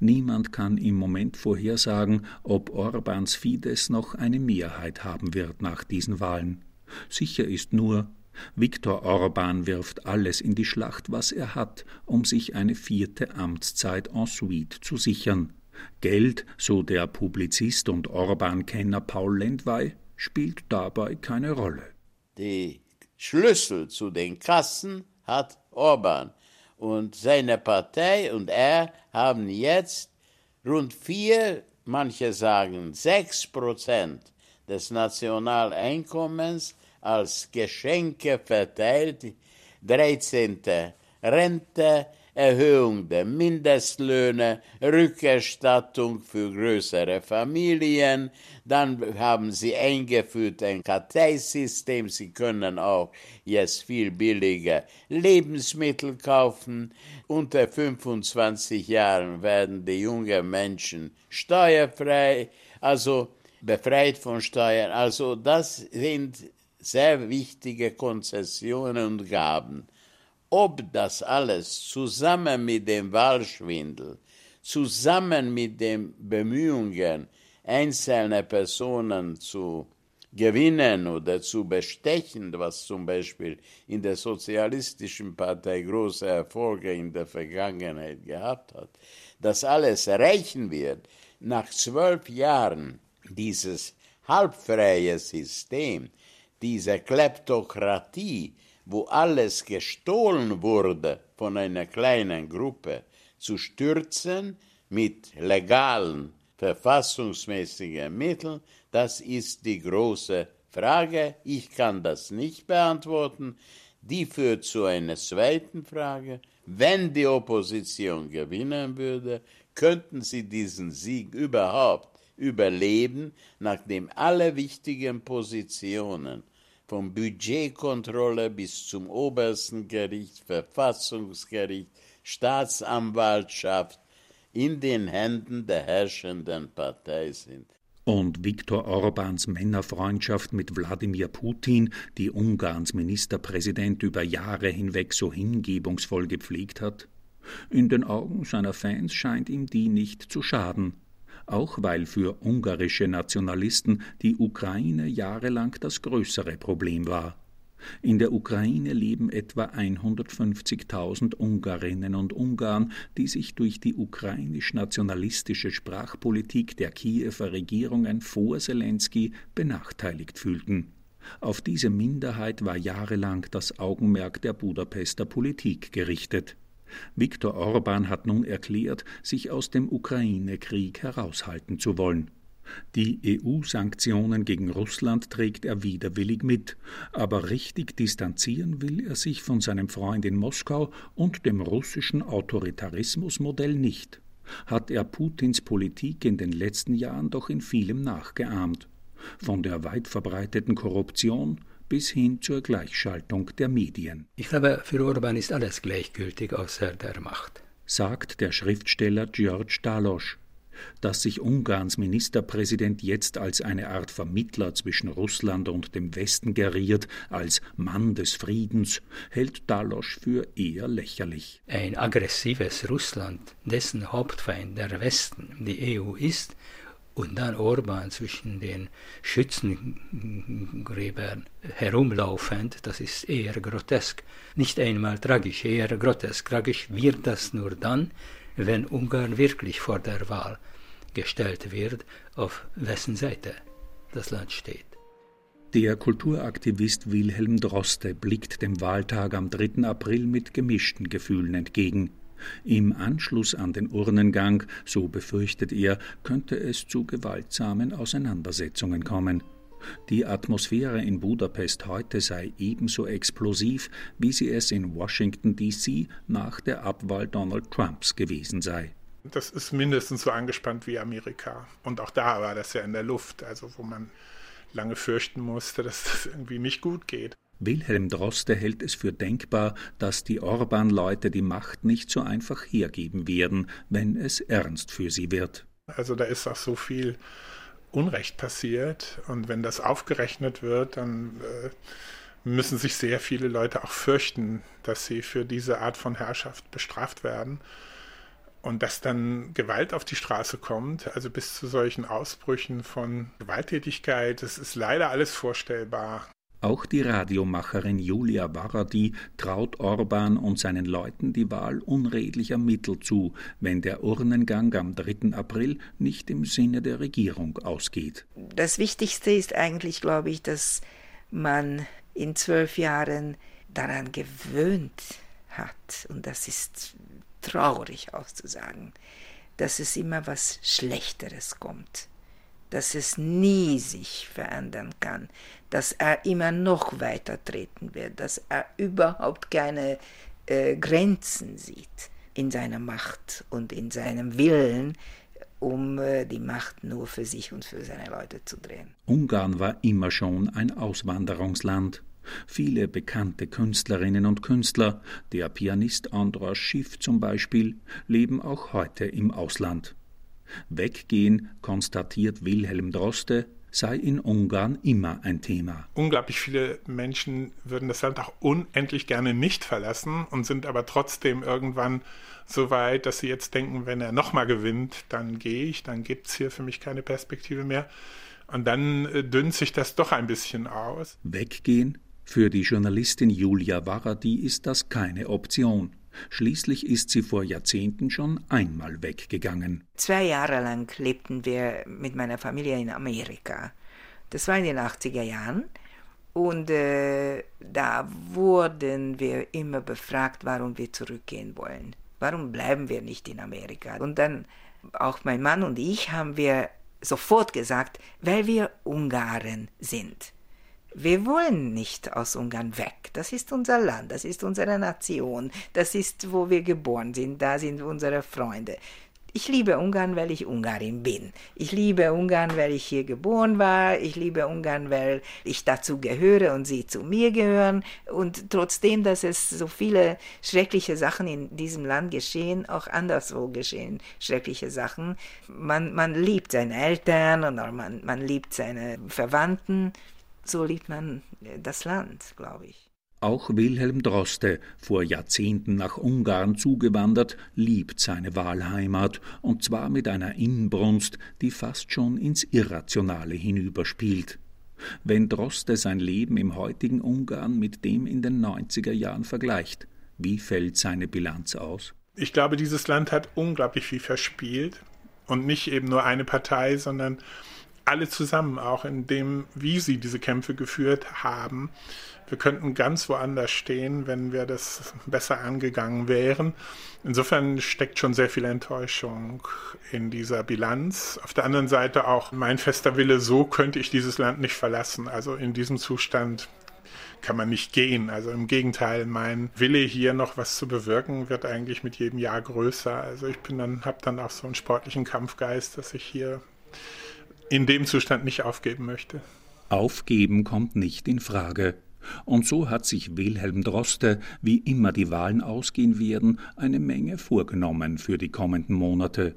Niemand kann im Moment vorhersagen, ob Orbans Fidesz noch eine Mehrheit haben wird nach diesen Wahlen. Sicher ist nur, Viktor Orban wirft alles in die Schlacht, was er hat, um sich eine vierte Amtszeit en suite zu sichern. Geld, so der Publizist und Orban-Kenner Paul Lendwey, spielt dabei keine Rolle. Die Schlüssel zu den Kassen hat Orban und seine Partei und er haben jetzt rund vier, manche sagen sechs Prozent des Nationaleinkommens als Geschenke verteilt, 13. Rente, Erhöhung der Mindestlöhne, Rückerstattung für größere Familien. Dann haben sie eingeführt ein Karteisystem. Sie können auch jetzt viel billiger Lebensmittel kaufen. Unter 25 Jahren werden die jungen Menschen steuerfrei, also befreit von Steuern. Also das sind sehr wichtige Konzessionen und Gaben. Ob das alles zusammen mit dem Wahlschwindel, zusammen mit den Bemühungen einzelner Personen zu gewinnen oder zu bestechen, was zum Beispiel in der Sozialistischen Partei große Erfolge in der Vergangenheit gehabt hat, das alles reichen wird, nach zwölf Jahren dieses halbfreie System, diese Kleptokratie, wo alles gestohlen wurde von einer kleinen Gruppe, zu stürzen mit legalen, verfassungsmäßigen Mitteln, das ist die große Frage. Ich kann das nicht beantworten. Die führt zu einer zweiten Frage. Wenn die Opposition gewinnen würde, könnten sie diesen Sieg überhaupt überleben, nachdem alle wichtigen Positionen vom Budgetkontrolle bis zum obersten Gericht, Verfassungsgericht, Staatsanwaltschaft in den Händen der herrschenden Partei sind. Und Viktor Orbans Männerfreundschaft mit Wladimir Putin, die Ungarns Ministerpräsident über Jahre hinweg so hingebungsvoll gepflegt hat? In den Augen seiner Fans scheint ihm die nicht zu schaden auch weil für ungarische Nationalisten die Ukraine jahrelang das größere Problem war. In der Ukraine leben etwa 150.000 Ungarinnen und Ungarn, die sich durch die ukrainisch-nationalistische Sprachpolitik der Kiewer Regierungen vor Zelensky benachteiligt fühlten. Auf diese Minderheit war jahrelang das Augenmerk der Budapester Politik gerichtet. Viktor Orban hat nun erklärt, sich aus dem Ukraine-Krieg heraushalten zu wollen. Die EU-Sanktionen gegen Russland trägt er widerwillig mit, aber richtig distanzieren will er sich von seinem Freund in Moskau und dem russischen Autoritarismusmodell nicht. Hat er Putins Politik in den letzten Jahren doch in vielem nachgeahmt. Von der weit verbreiteten Korruption bis hin zur Gleichschaltung der Medien. Ich glaube, für Orban ist alles gleichgültig außer der Macht, sagt der Schriftsteller George Dalosch dass sich Ungarns Ministerpräsident jetzt als eine Art Vermittler zwischen Russland und dem Westen geriert, als Mann des Friedens, hält Dalosch für eher lächerlich. Ein aggressives Russland, dessen Hauptfeind der Westen die EU ist, und dann Orban zwischen den Schützengräbern herumlaufend, das ist eher grotesk. Nicht einmal tragisch, eher grotesk. Tragisch wird das nur dann, wenn Ungarn wirklich vor der Wahl gestellt wird, auf wessen Seite das Land steht. Der Kulturaktivist Wilhelm Droste blickt dem Wahltag am 3. April mit gemischten Gefühlen entgegen. Im Anschluss an den Urnengang, so befürchtet er, könnte es zu gewaltsamen Auseinandersetzungen kommen. Die Atmosphäre in Budapest heute sei ebenso explosiv, wie sie es in Washington DC nach der Abwahl Donald Trumps gewesen sei. Das ist mindestens so angespannt wie Amerika. Und auch da war das ja in der Luft, also wo man lange fürchten musste, dass das irgendwie nicht gut geht. Wilhelm Droste hält es für denkbar, dass die Orban-Leute die Macht nicht so einfach hergeben werden, wenn es ernst für sie wird. Also da ist auch so viel Unrecht passiert und wenn das aufgerechnet wird, dann äh, müssen sich sehr viele Leute auch fürchten, dass sie für diese Art von Herrschaft bestraft werden. Und dass dann Gewalt auf die Straße kommt, also bis zu solchen Ausbrüchen von Gewalttätigkeit, das ist leider alles vorstellbar. Auch die Radiomacherin Julia Varadi traut Orban und seinen Leuten die Wahl unredlicher Mittel zu, wenn der Urnengang am 3. April nicht im Sinne der Regierung ausgeht. Das Wichtigste ist eigentlich, glaube ich, dass man in zwölf Jahren daran gewöhnt hat, und das ist traurig auszusagen, dass es immer was Schlechteres kommt, dass es nie sich verändern kann, dass er immer noch weiter treten wird, dass er überhaupt keine äh, Grenzen sieht in seiner Macht und in seinem Willen, um äh, die Macht nur für sich und für seine Leute zu drehen. Ungarn war immer schon ein Auswanderungsland. Viele bekannte Künstlerinnen und Künstler, der Pianist Andras Schiff zum Beispiel, leben auch heute im Ausland. Weggehen, konstatiert Wilhelm Droste, sei in Ungarn immer ein Thema. Unglaublich viele Menschen würden das Land auch unendlich gerne nicht verlassen und sind aber trotzdem irgendwann so weit, dass sie jetzt denken, wenn er nochmal gewinnt, dann gehe ich, dann gibt es hier für mich keine Perspektive mehr. Und dann äh, dünnt sich das doch ein bisschen aus. Weggehen, für die Journalistin Julia Varadi ist das keine Option. Schließlich ist sie vor Jahrzehnten schon einmal weggegangen. Zwei Jahre lang lebten wir mit meiner Familie in Amerika. Das war in den 80er Jahren. Und äh, da wurden wir immer befragt, warum wir zurückgehen wollen. Warum bleiben wir nicht in Amerika? Und dann, auch mein Mann und ich, haben wir sofort gesagt, weil wir Ungarn sind. Wir wollen nicht aus Ungarn weg. Das ist unser Land, das ist unsere Nation, das ist, wo wir geboren sind, da sind unsere Freunde. Ich liebe Ungarn, weil ich Ungarin bin. Ich liebe Ungarn, weil ich hier geboren war. Ich liebe Ungarn, weil ich dazu gehöre und sie zu mir gehören. Und trotzdem, dass es so viele schreckliche Sachen in diesem Land geschehen, auch anderswo geschehen schreckliche Sachen. Man, man liebt seine Eltern oder man, man liebt seine Verwandten so liebt man äh, das Land, glaube ich. Auch Wilhelm Droste, vor Jahrzehnten nach Ungarn zugewandert, liebt seine Wahlheimat, und zwar mit einer Inbrunst, die fast schon ins Irrationale hinüberspielt. Wenn Droste sein Leben im heutigen Ungarn mit dem in den 90er Jahren vergleicht, wie fällt seine Bilanz aus? Ich glaube, dieses Land hat unglaublich viel verspielt und nicht eben nur eine Partei, sondern alle zusammen, auch in dem, wie sie diese Kämpfe geführt haben. Wir könnten ganz woanders stehen, wenn wir das besser angegangen wären. Insofern steckt schon sehr viel Enttäuschung in dieser Bilanz. Auf der anderen Seite auch mein fester Wille, so könnte ich dieses Land nicht verlassen. Also in diesem Zustand kann man nicht gehen. Also im Gegenteil, mein Wille hier noch was zu bewirken wird eigentlich mit jedem Jahr größer. Also ich bin dann, habe dann auch so einen sportlichen Kampfgeist, dass ich hier in dem Zustand nicht aufgeben möchte. Aufgeben kommt nicht in Frage. Und so hat sich Wilhelm Droste, wie immer die Wahlen ausgehen werden, eine Menge vorgenommen für die kommenden Monate.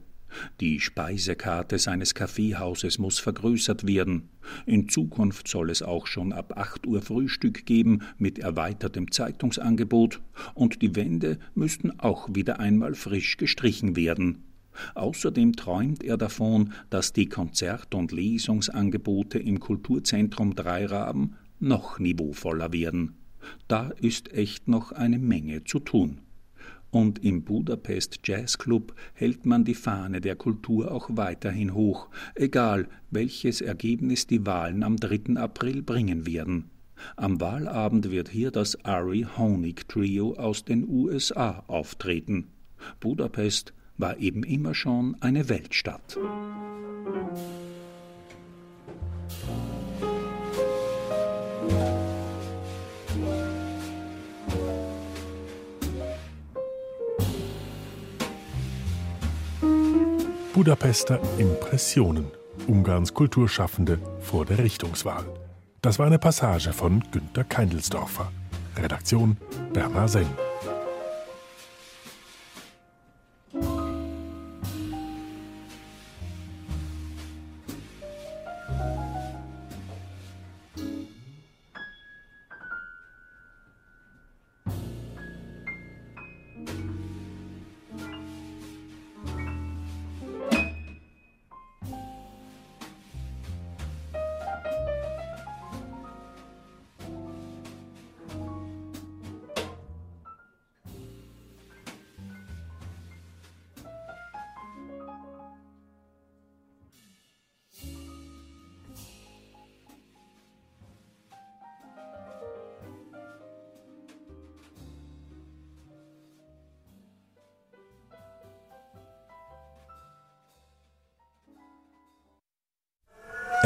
Die Speisekarte seines Kaffeehauses muss vergrößert werden. In Zukunft soll es auch schon ab acht Uhr Frühstück geben mit erweitertem Zeitungsangebot, und die Wände müssten auch wieder einmal frisch gestrichen werden. Außerdem träumt er davon, dass die Konzert- und Lesungsangebote im Kulturzentrum Dreiraben noch niveauvoller werden. Da ist echt noch eine Menge zu tun. Und im Budapest Jazz Club hält man die Fahne der Kultur auch weiterhin hoch, egal welches Ergebnis die Wahlen am 3. April bringen werden. Am Wahlabend wird hier das Ari Honig Trio aus den USA auftreten. Budapest war eben immer schon eine Weltstadt. Budapester Impressionen, Ungarns Kulturschaffende vor der Richtungswahl. Das war eine Passage von Günter Keindelsdorfer. Redaktion Bernhard Senn.